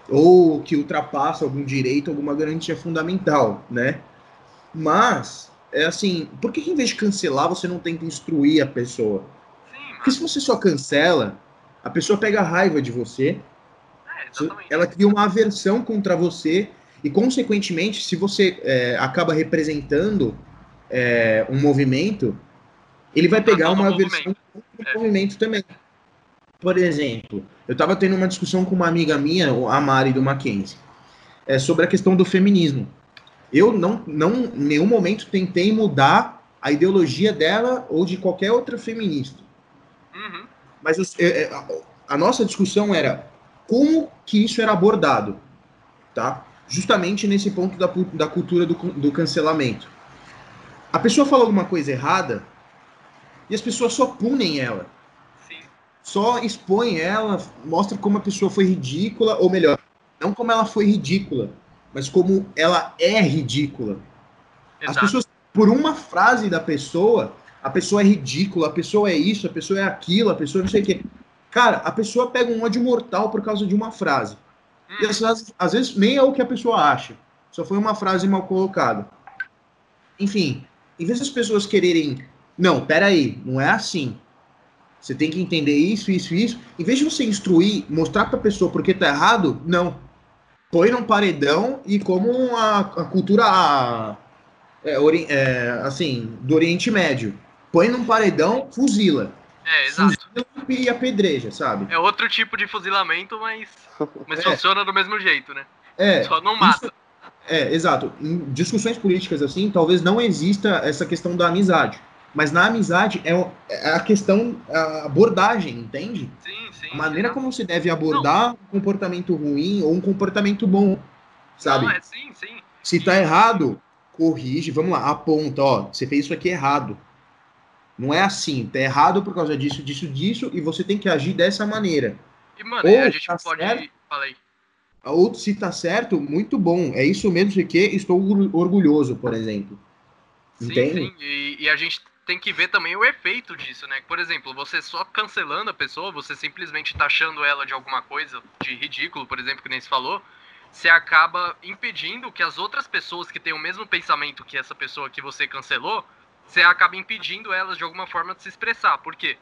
Ou que ultrapassa algum direito, alguma garantia fundamental, né? Mas, é assim, por que em vez de cancelar, você não tenta instruir a pessoa? Porque se você só cancela, a pessoa pega raiva de você, Exatamente. Ela cria uma aversão contra você e, consequentemente, se você é, acaba representando é, um movimento, ele vai pegar uma aversão é. movimento também. Por exemplo, eu estava tendo uma discussão com uma amiga minha, a Mari do Mackenzie, é, sobre a questão do feminismo. Eu não, não, em nenhum momento tentei mudar a ideologia dela ou de qualquer outra feminista. Uhum. Mas eu, é, é, a, nossa discussão era como que isso era abordado, tá? Justamente nesse ponto da, da cultura do, do cancelamento. A pessoa fala alguma coisa errada e as pessoas só punem ela. Sim. Só expõem ela, mostra como a pessoa foi ridícula, ou melhor, não como ela foi ridícula, mas como ela é ridícula. Exato. As pessoas, por uma frase da pessoa, a pessoa é ridícula, a pessoa é isso, a pessoa é aquilo, a pessoa não sei o quê. Cara, a pessoa pega um ódio mortal por causa de uma frase. Hum. E às, às vezes nem é o que a pessoa acha. Só foi uma frase mal colocada. Enfim, em vez das pessoas quererem. Não, peraí, não é assim. Você tem que entender isso, isso, isso. Em vez de você instruir, mostrar para a pessoa porque tá errado, não. Põe num paredão e como a, a cultura é, ori, é, assim, do Oriente Médio. Põe num paredão, fuzila. É, exato. e apedreja, sabe? É outro tipo de fuzilamento, mas, mas é. funciona do mesmo jeito, né? É. Só não mata. Isso, é, exato. Em discussões políticas assim, talvez não exista essa questão da amizade. Mas na amizade é, é a questão, a abordagem, entende? Sim, sim. A maneira como você deve abordar não. um comportamento ruim ou um comportamento bom, sabe? Não, é sim, sim. Se tá errado, corrige, vamos lá, aponta, ó, você fez isso aqui errado. Não é assim, tá errado por causa disso, disso, disso, e você tem que agir dessa maneira. E, mano, Ou, a gente tá pode. Certo, Falei. Ou se tá certo, muito bom. É isso mesmo que estou orgulhoso, por exemplo. Sim, Entende? sim. E, e, a gente tem que ver também o efeito disso, né? Por exemplo, você só cancelando a pessoa, você simplesmente taxando ela de alguma coisa, de ridículo, por exemplo, que nem se falou, você acaba impedindo que as outras pessoas que têm o mesmo pensamento que essa pessoa que você cancelou você acaba impedindo elas de alguma forma de se expressar. Por quê?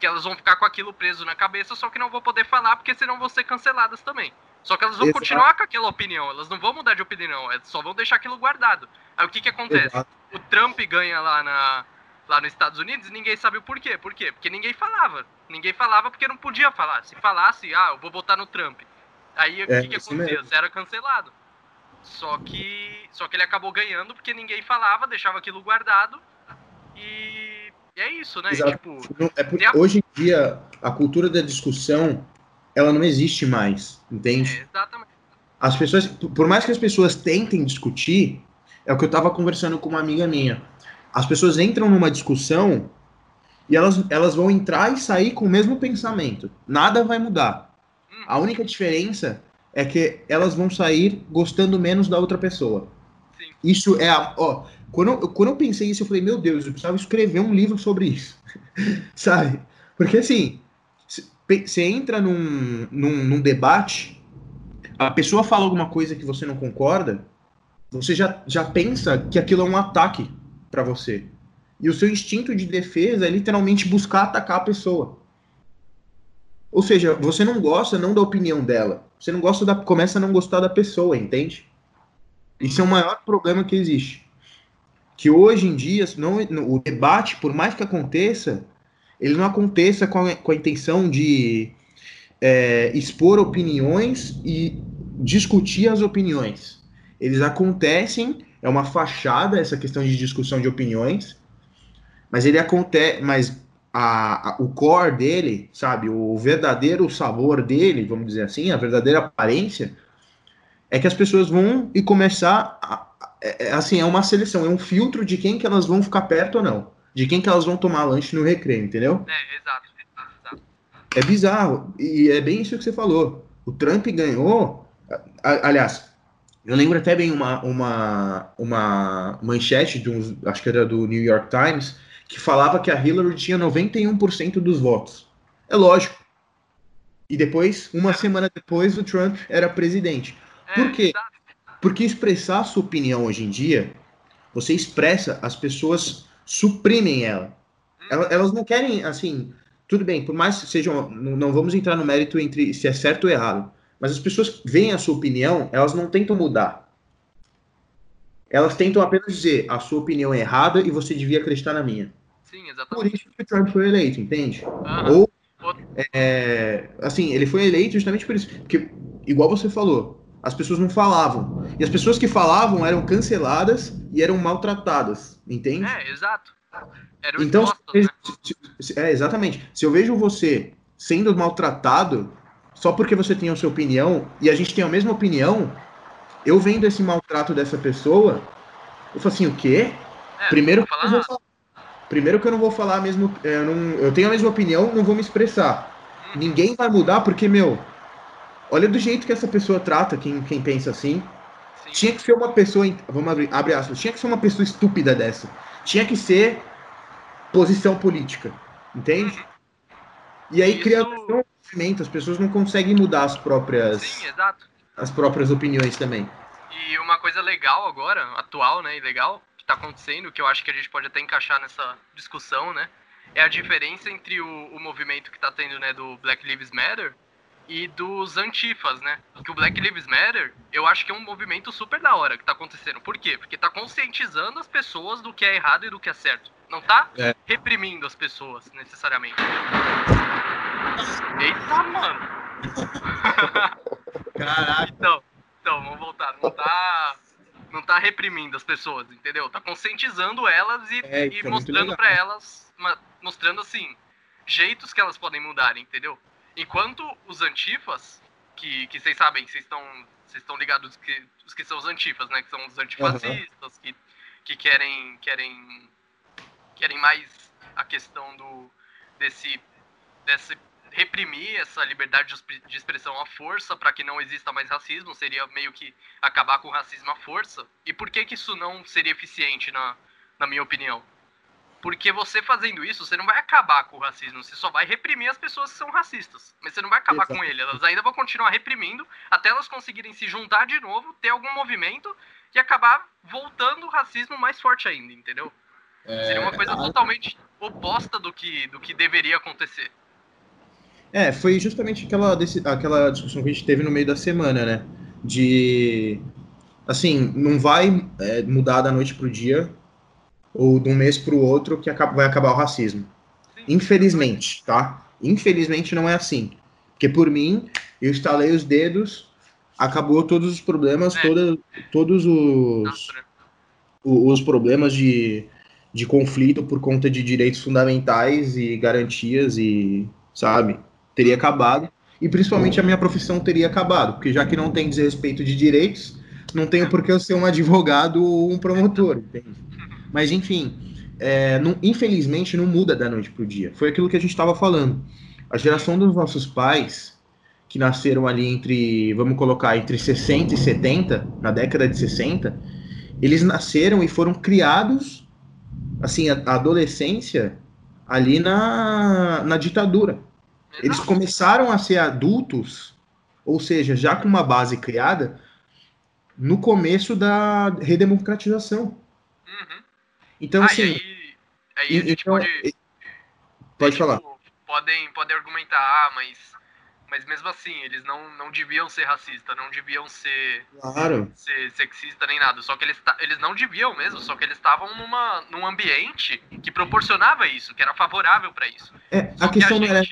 que elas vão ficar com aquilo preso na cabeça, só que não vão poder falar, porque senão vão ser canceladas também. Só que elas vão Exato. continuar com aquela opinião, elas não vão mudar de opinião, elas só vão deixar aquilo guardado. Aí o que que acontece? Exato. O Trump ganha lá, na, lá nos Estados Unidos e ninguém sabe o porquê. Por quê? Porque ninguém falava. Ninguém falava porque não podia falar. Se falasse, ah, eu vou votar no Trump. Aí o é, que que acontecia? Era cancelado. Só que, só que ele acabou ganhando porque ninguém falava, deixava aquilo guardado e, e é isso, né? Tipo, é porque a... Hoje em dia, a cultura da discussão, ela não existe mais, entende? É, exatamente. As pessoas, por mais que as pessoas tentem discutir, é o que eu estava conversando com uma amiga minha. As pessoas entram numa discussão e elas, elas vão entrar e sair com o mesmo pensamento. Nada vai mudar. A única diferença é que elas vão sair gostando menos da outra pessoa. Sim. Isso é a. Ó, quando eu, quando eu pensei isso, eu falei, meu Deus, eu precisava escrever um livro sobre isso. Sabe? Porque assim, você entra num, num, num, debate, a pessoa fala alguma coisa que você não concorda, você já, já pensa que aquilo é um ataque para você. E o seu instinto de defesa é literalmente buscar atacar a pessoa. Ou seja, você não gosta não da opinião dela, você não gosta da, começa a não gostar da pessoa, entende? Isso é o maior problema que existe. Que hoje em dia, não, o debate, por mais que aconteça, ele não aconteça com a, com a intenção de é, expor opiniões e discutir as opiniões. Eles acontecem, é uma fachada essa questão de discussão de opiniões, mas ele acontece, mas a, a, o core dele, sabe, o verdadeiro sabor dele, vamos dizer assim, a verdadeira aparência, é que as pessoas vão e começar, a, é, é, assim, é uma seleção, é um filtro de quem que elas vão ficar perto ou não, de quem que elas vão tomar lanche no recreio, entendeu? É, exato, exato, exato. É bizarro, e é bem isso que você falou. O Trump ganhou, aliás, eu lembro até bem uma, uma, uma manchete, de uns, acho que era do New York Times, que falava que a Hillary tinha 91% dos votos. É lógico. E depois, uma semana depois, o Trump era presidente. É, Por quê? Porque expressar a sua opinião hoje em dia, você expressa, as pessoas suprimem ela. Hum. Elas não querem, assim, tudo bem, por mais que sejam. Não vamos entrar no mérito entre se é certo ou errado. Mas as pessoas veem a sua opinião, elas não tentam mudar. Elas tentam apenas dizer a sua opinião é errada e você devia acreditar na minha. Sim, exatamente. Por isso que o Trump foi eleito, entende? Uhum. Ou, é, assim, ele foi eleito justamente por isso. Porque, igual você falou, as pessoas não falavam. E as pessoas que falavam eram canceladas e eram maltratadas, entende? É, exato. Então, se, né? se, é, exatamente. Se eu vejo você sendo maltratado só porque você tem a sua opinião e a gente tem a mesma opinião, eu vendo esse maltrato dessa pessoa, eu falo assim, o quê? É, Primeiro, eu vou falar, Primeiro que eu não vou falar mesmo. É, eu, não, eu tenho a mesma opinião, não vou me expressar. Ninguém vai mudar porque, meu, olha do jeito que essa pessoa trata quem, quem pensa assim. Sim. Tinha que ser uma pessoa. Vamos abrir, abre aspas. Tinha que ser uma pessoa estúpida dessa. Tinha que ser posição política. Entende? Uhum. E aí Isso... cria um movimento, as pessoas não conseguem mudar as próprias. Sim, exato. As próprias opiniões também. E uma coisa legal agora, atual, né? E legal, está acontecendo, que eu acho que a gente pode até encaixar nessa discussão, né? É a diferença entre o, o movimento que está tendo, né, do Black Lives Matter e dos antifas, né? Que o Black Lives Matter, eu acho que é um movimento super da hora que está acontecendo. Por quê? Porque está conscientizando as pessoas do que é errado e do que é certo. Não está é. reprimindo as pessoas, necessariamente. Eita, mano! Caraca! então, então, vamos voltar. Não tá não tá reprimindo as pessoas, entendeu? Tá conscientizando elas e, é, e é mostrando para elas, mostrando assim, jeitos que elas podem mudar, entendeu? Enquanto os antifas, que, que vocês sabem, vocês estão vocês estão ligados que os que são os antifas, né? Que são os antifascistas, uhum. que, que querem querem querem mais a questão do desse desse reprimir essa liberdade de expressão à força para que não exista mais racismo, seria meio que acabar com o racismo à força. E por que, que isso não seria eficiente, na, na minha opinião? Porque você fazendo isso, você não vai acabar com o racismo, você só vai reprimir as pessoas que são racistas. Mas você não vai acabar Exato. com ele, elas ainda vão continuar reprimindo até elas conseguirem se juntar de novo, ter algum movimento e acabar voltando o racismo mais forte ainda, entendeu? É, Seria uma coisa a... totalmente oposta do que, do que deveria acontecer. É, foi justamente aquela, aquela discussão que a gente teve no meio da semana, né? De. Assim, não vai é, mudar da noite pro dia ou de um mês pro outro que vai acabar o racismo. Sim. Infelizmente, tá? Infelizmente não é assim. Porque por mim, eu estalei os dedos, acabou todos os problemas, é. toda, todos os, os problemas de, de conflito por conta de direitos fundamentais e garantias e, sabe, teria acabado. E principalmente a minha profissão teria acabado, porque já que não tem desrespeito de direitos, não tenho por que eu ser um advogado ou um promotor, entende? Mas enfim, é, não, infelizmente não muda da noite para o dia. Foi aquilo que a gente estava falando. A geração dos nossos pais, que nasceram ali entre, vamos colocar, entre 60 e 70, na década de 60, eles nasceram e foram criados, assim, a, a adolescência ali na, na ditadura. Eles começaram a ser adultos, ou seja, já com uma base criada, no começo da redemocratização. Uhum. Então, ah, assim. Aí, aí a gente então, pode. Pode falar. Tipo, podem, podem argumentar, ah, mas, mas mesmo assim, eles não, não deviam ser racistas, não deviam ser, claro. ser sexista nem nada. Só que eles, eles não deviam mesmo, só que eles estavam numa, num ambiente que proporcionava isso, que era favorável para isso. É, a questão que a não era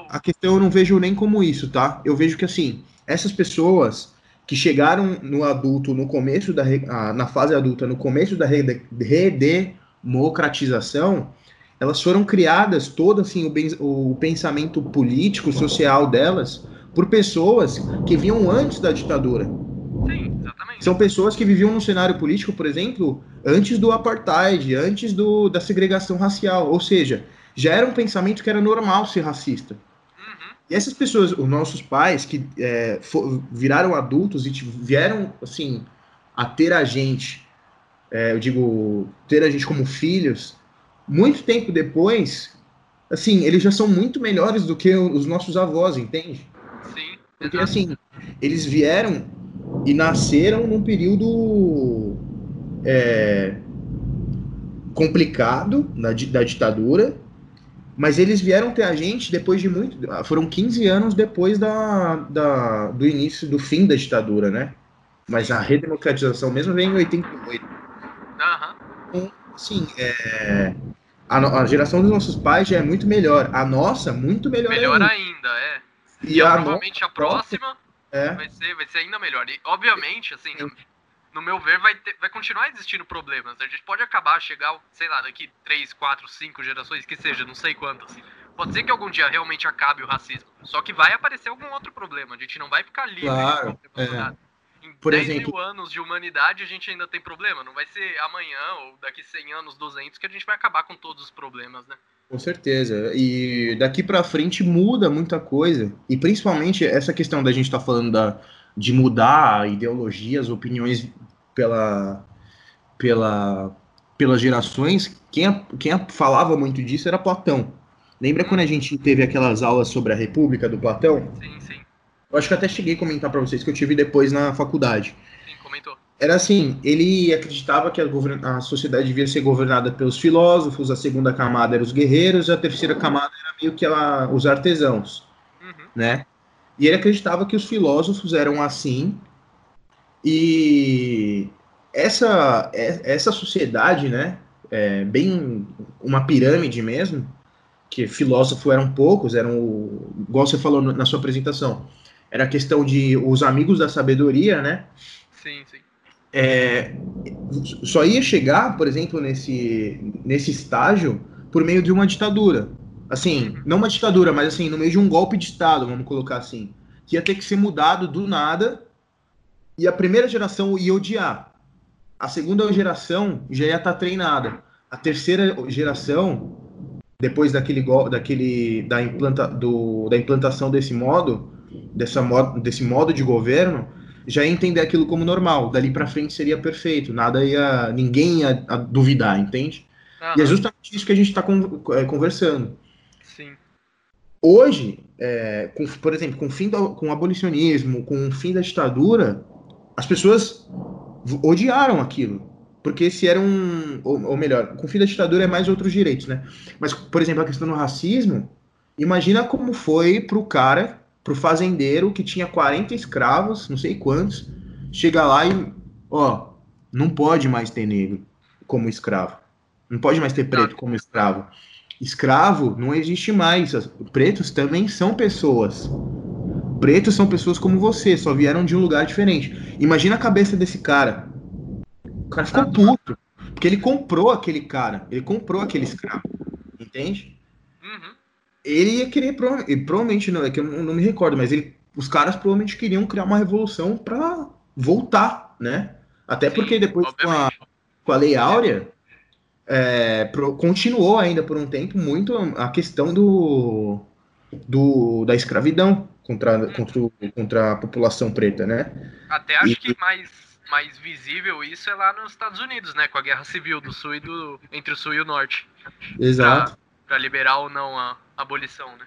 o... A questão eu não vejo nem como isso, tá? Eu vejo que assim, essas pessoas que chegaram no adulto no começo da na fase adulta, no começo da redemocratização, elas foram criadas todo assim o, o pensamento político, social delas por pessoas que vinham antes da ditadura. Sim, exatamente. São pessoas que viviam no cenário político, por exemplo, antes do apartheid, antes do, da segregação racial. Ou seja, já era um pensamento que era normal ser racista. Uhum. E essas pessoas, os nossos pais, que é, for, viraram adultos e vieram, assim, a ter a gente, é, eu digo, ter a gente como filhos, muito tempo depois, assim, eles já são muito melhores do que os nossos avós, entende? Sim. Porque, assim, eles vieram e nasceram num período é, complicado da, da ditadura, mas eles vieram ter a gente depois de muito. Foram 15 anos depois da, da, do início, do fim da ditadura, né? Mas a redemocratização mesmo veio em 88. Aham. Então, sim, é, a, a, geração dos nossos pais já é muito melhor. A nossa, muito melhor. Melhor ainda, ainda é. E, e a provavelmente a próxima é. vai, ser, vai ser ainda melhor. E, obviamente, assim, no, no meu ver, vai, ter, vai continuar existindo problemas. A gente pode acabar, chegar, sei lá, daqui 3, 4, 5 gerações, que seja, não sei quantas. Pode ser que algum dia realmente acabe o racismo. Só que vai aparecer algum outro problema. A gente não vai ficar livre claro, de é. Em Por 10 exemplo... mil anos de humanidade a gente ainda tem problema. Não vai ser amanhã ou daqui 100 anos, 200 que a gente vai acabar com todos os problemas, né? Com certeza. E daqui para frente muda muita coisa. E principalmente essa questão da gente estar tá falando da, de mudar ideologias, opiniões pela, pela, pelas gerações. Quem, quem falava muito disso era Platão. Lembra hum. quando a gente teve aquelas aulas sobre a República do Platão? Sim, sim. Eu acho que até cheguei a comentar para vocês que eu tive depois na faculdade. Sim, comentou. Era assim, ele acreditava que a, a sociedade devia ser governada pelos filósofos, a segunda camada eram os guerreiros, a terceira camada era meio que ela, os artesãos, uhum. né? E ele acreditava que os filósofos eram assim, e essa, essa sociedade, né, é bem uma pirâmide mesmo, que filósofos eram poucos, eram, igual você falou na sua apresentação, era a questão de os amigos da sabedoria, né? Sim, sim. É, só ia chegar, por exemplo, nesse, nesse estágio por meio de uma ditadura. Assim, uhum. não uma ditadura, mas assim, no meio de um golpe de Estado, vamos colocar assim. Que ia ter que ser mudado do nada e a primeira geração ia odiar. A segunda geração já ia estar tá treinada. A terceira geração, depois daquele, daquele da, implanta, do, da implantação desse modo, dessa modo, desse modo de governo, já ia entender aquilo como normal. Dali para frente seria perfeito, nada ia, ninguém ia duvidar, entende? Uhum. E é justamente isso que a gente está é, conversando. Sim. Hoje, é, com, por exemplo, com o fim do, com o abolicionismo, com o fim da ditadura, as pessoas odiaram aquilo. porque se era um. Ou, ou, melhor, com o fim da ditadura é mais outros direitos, né? Mas, por exemplo, a questão do racismo, imagina como foi pro cara, pro fazendeiro que tinha 40 escravos, não sei quantos, chega lá e, ó, não pode mais ter negro como escravo. Não pode mais ter preto como escravo. Escravo não existe mais. Pretos também são pessoas. Pretos são pessoas como você, só vieram de um lugar diferente. Imagina a cabeça desse cara. O cara ficou puto. Porque ele comprou aquele cara. Ele comprou aquele escravo. Entende? Ele ia querer, provavelmente, não, é que eu não, me recordo, mas ele, os caras provavelmente queriam criar uma revolução para voltar, né? Até porque depois com a, com a Lei Áurea, é, pro, continuou ainda por um tempo muito a questão do, do da escravidão contra, contra, contra a população preta, né? Até acho e, que mais, mais visível isso é lá nos Estados Unidos, né? Com a guerra civil do sul e do, entre o sul e o norte. Exato. Para liberar ou não a abolição, né?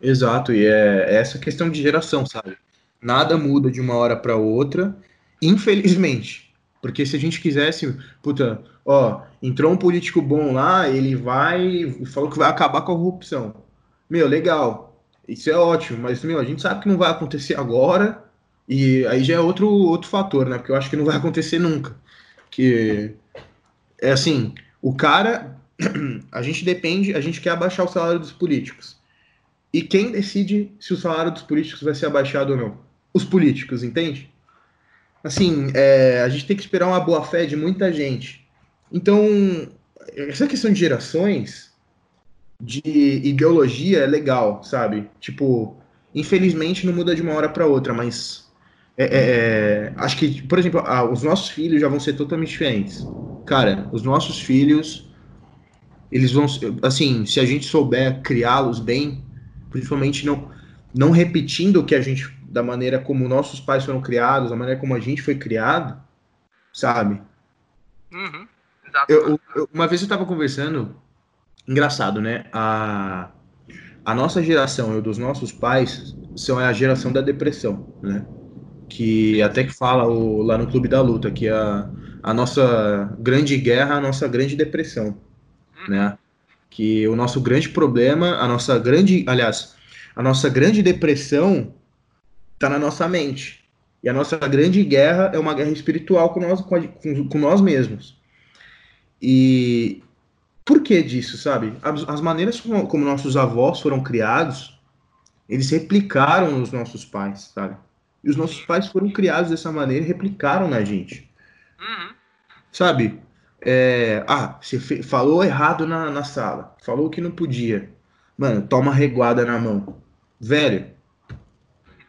Exato, e é, é essa questão de geração, sabe? Nada muda de uma hora para outra, infelizmente. Porque se a gente quisesse, puta, ó, entrou um político bom lá, ele vai, falou que vai acabar com a corrupção. Meu, legal, isso é ótimo, mas, meu, a gente sabe que não vai acontecer agora, e aí já é outro, outro fator, né? Porque eu acho que não vai acontecer nunca. Que é assim, o cara, a gente depende, a gente quer abaixar o salário dos políticos. E quem decide se o salário dos políticos vai ser abaixado ou não? Os políticos, entende? Assim, é, a gente tem que esperar uma boa fé de muita gente. Então, essa questão de gerações, de ideologia é legal, sabe? Tipo, infelizmente não muda de uma hora para outra, mas é, é, é, acho que, por exemplo, ah, os nossos filhos já vão ser totalmente diferentes. Cara, os nossos filhos, eles vão, assim, se a gente souber criá-los bem, principalmente não, não repetindo o que a gente, da maneira como nossos pais foram criados, da maneira como a gente foi criado, sabe? Uhum. Eu, eu, uma vez eu estava conversando, engraçado, né? A, a nossa geração e dos nossos pais são a geração da depressão, né? Que até que fala o, lá no Clube da Luta que a, a nossa grande guerra, a nossa grande depressão. Né? Que o nosso grande problema, a nossa grande, aliás, a nossa grande depressão está na nossa mente. E a nossa grande guerra é uma guerra espiritual com nós, com, com nós mesmos. E por que disso, sabe? As, as maneiras como, como, nossos avós foram criados, eles replicaram nos nossos pais, sabe? E os nossos pais foram criados dessa maneira e replicaram na gente. Uhum. Sabe? É, ah, você falou errado na, na sala. Falou que não podia. Mano, toma reguada na mão. Velho,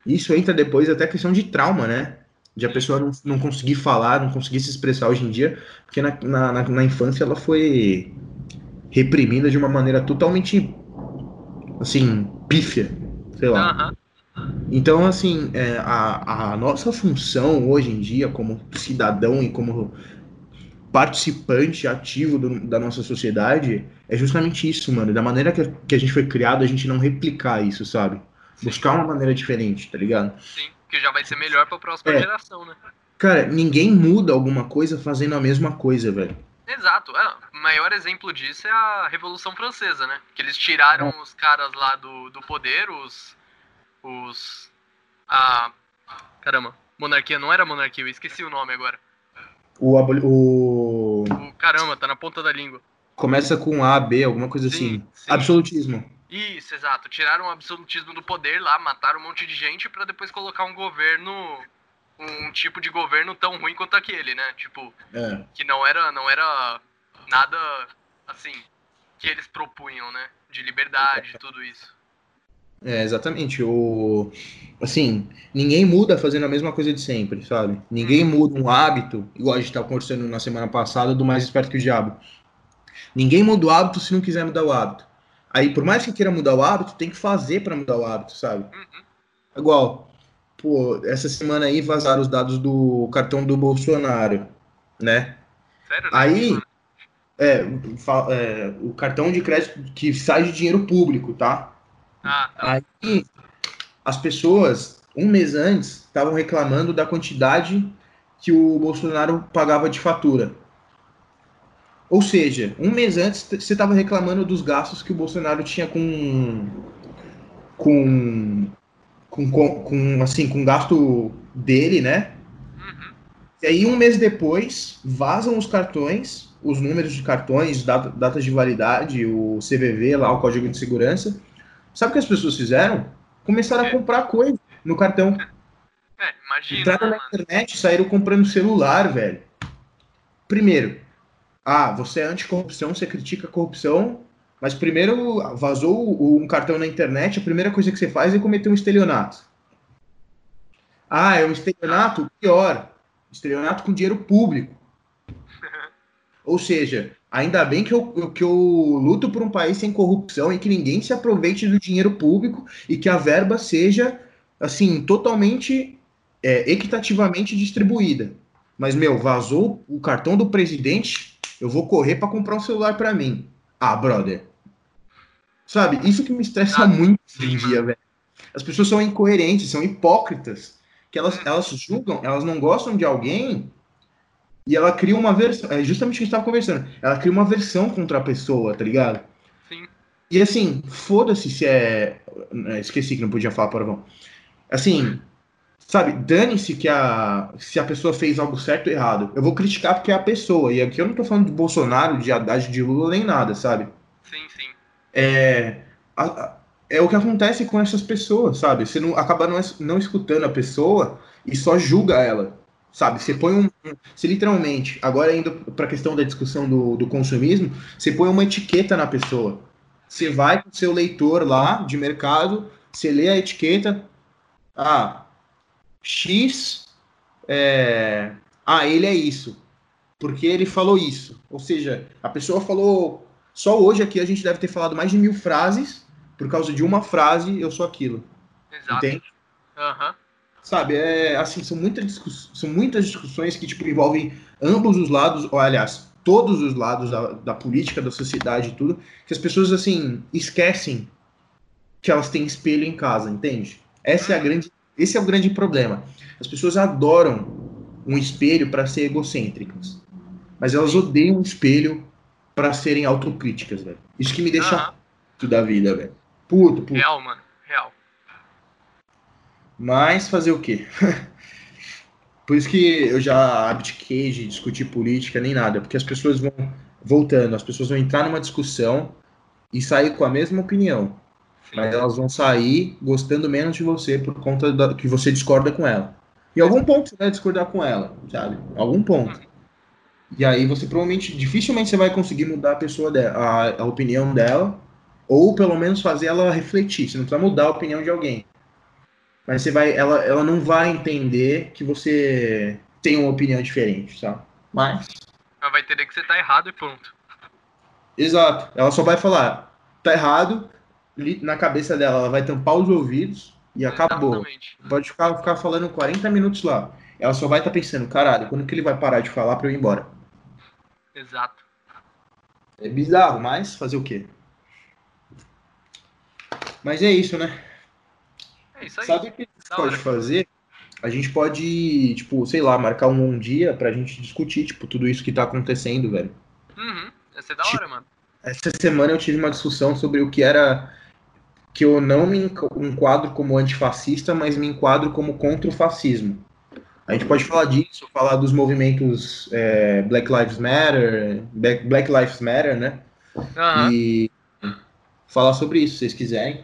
isso entra depois até questão de trauma, né? de a pessoa não, não conseguir falar, não conseguir se expressar hoje em dia, porque na, na, na infância ela foi reprimida de uma maneira totalmente, assim, pífia, sei lá. Então, assim, é, a, a nossa função hoje em dia, como cidadão e como participante ativo do, da nossa sociedade, é justamente isso, mano. Da maneira que, que a gente foi criado, a gente não replicar isso, sabe? Buscar uma maneira diferente, tá ligado? Sim que já vai ser melhor para a próxima é. geração, né? Cara, ninguém muda alguma coisa fazendo a mesma coisa, velho. Exato. É, o maior exemplo disso é a Revolução Francesa, né? Que eles tiraram é. os caras lá do, do poder, os. Os. A. Caramba, monarquia não era monarquia, eu esqueci o nome agora. O. O, o caramba, tá na ponta da língua. Começa com A, B, alguma coisa sim, assim. Sim. Absolutismo. Isso, exato. Tiraram o absolutismo do poder lá, mataram um monte de gente para depois colocar um governo um tipo de governo tão ruim quanto aquele, né? Tipo, é. que não era não era nada assim que eles propunham, né? De liberdade, tudo isso. É, exatamente. O assim, ninguém muda fazendo a mesma coisa de sempre, sabe? Ninguém hum. muda um hábito, igual a gente estava conversando na semana passada do mais esperto que o diabo. Ninguém muda o hábito se não quiser mudar o hábito. Aí, por mais que queira mudar o hábito, tem que fazer para mudar o hábito, sabe? Uhum. Igual, pô, essa semana aí vazaram os dados do cartão do Bolsonaro, né? Sério? Aí, é, é, o cartão de crédito que sai de dinheiro público, tá? Ah, tá. Aí, as pessoas, um mês antes, estavam reclamando da quantidade que o Bolsonaro pagava de fatura. Ou seja, um mês antes você estava reclamando dos gastos que o Bolsonaro tinha com com com, com, assim com gasto dele, né? Uhum. E aí um mês depois vazam os cartões, os números de cartões, data, datas de validade, o CVV lá, o código de segurança. Sabe o que as pessoas fizeram? Começaram é. a comprar coisa no cartão. É, imagina. Entraram na internet, saíram comprando celular, velho. Primeiro, ah, você é anticorrupção, você critica a corrupção, mas primeiro vazou um cartão na internet, a primeira coisa que você faz é cometer um estelionato. Ah, é um estelionato? Pior. Estelionato com dinheiro público. Ou seja, ainda bem que eu, que eu luto por um país sem corrupção e que ninguém se aproveite do dinheiro público e que a verba seja, assim, totalmente é, equitativamente distribuída. Mas, meu, vazou o cartão do presidente, eu vou correr para comprar um celular para mim. Ah, brother. Sabe? Isso que me estressa ah, muito hoje em dia, velho. As pessoas são incoerentes, são hipócritas. Que elas, elas julgam, elas não gostam de alguém e ela cria uma versão. É justamente o que a gente tava conversando. Ela cria uma versão contra a pessoa, tá ligado? Sim. E assim, foda-se se é. Esqueci que não podia falar palavrão. Assim, Sabe, dane-se que a, se a pessoa fez algo certo ou errado. Eu vou criticar porque é a pessoa. E aqui eu não tô falando de Bolsonaro, de Haddad, de Lula, nem nada, sabe? Sim, sim. É, a, a, é o que acontece com essas pessoas, sabe? Você não, acaba não, não escutando a pessoa e só julga ela, sabe? Você põe um. Você literalmente, agora indo pra questão da discussão do, do consumismo, você põe uma etiqueta na pessoa. Você vai com o seu leitor lá de mercado, você lê a etiqueta. Ah, X, é, ah, ele é isso, porque ele falou isso. Ou seja, a pessoa falou. Só hoje aqui a gente deve ter falado mais de mil frases, por causa de uma frase, eu sou aquilo. Exato. Entende? Uhum. Sabe, é assim, são muitas, são muitas discussões que tipo, envolvem ambos os lados, ou aliás, todos os lados da, da política, da sociedade e tudo, que as pessoas assim esquecem que elas têm espelho em casa, entende? Essa é a uhum. grande esse é o grande problema. As pessoas adoram um espelho para ser egocêntricas, mas elas odeiam um espelho para serem autocríticas, velho. Isso que me deixa puto da vida, velho. Puto, puto. Real, mano. Mas fazer o quê? Por isso que eu já abdiquei de discutir política nem nada, porque as pessoas vão voltando, as pessoas vão entrar numa discussão e sair com a mesma opinião. Mas elas vão sair gostando menos de você por conta da, que você discorda com ela. Em algum ponto você vai discordar com ela, sabe? Algum ponto. E aí você provavelmente, dificilmente você vai conseguir mudar a pessoa dela, a, a opinião dela, ou pelo menos fazer ela refletir. Você não precisa mudar a opinião de alguém. Mas você vai, ela, ela não vai entender que você tem uma opinião diferente, sabe? Mas. Ela vai entender que você tá errado e pronto. Exato. Ela só vai falar, tá errado, na cabeça dela, ela vai tampar os ouvidos e acabou. Exatamente. Pode ficar, ficar falando 40 minutos lá. Ela só vai estar tá pensando, caralho, quando que ele vai parar de falar pra eu ir embora? Exato. É bizarro, mas fazer o quê? Mas é isso, né? É isso aí. Sabe o que a gente pode fazer? A gente pode, tipo, sei lá, marcar um, um dia pra gente discutir, tipo, tudo isso que tá acontecendo, velho. Uhum. Ia ser da hora, tipo, mano. Essa semana eu tive uma discussão sobre o que era que eu não me enquadro como antifascista, mas me enquadro como contra o fascismo. A gente pode falar disso, falar dos movimentos é, Black Lives Matter, Black Lives Matter, né? Uhum. E falar sobre isso, se vocês quiserem.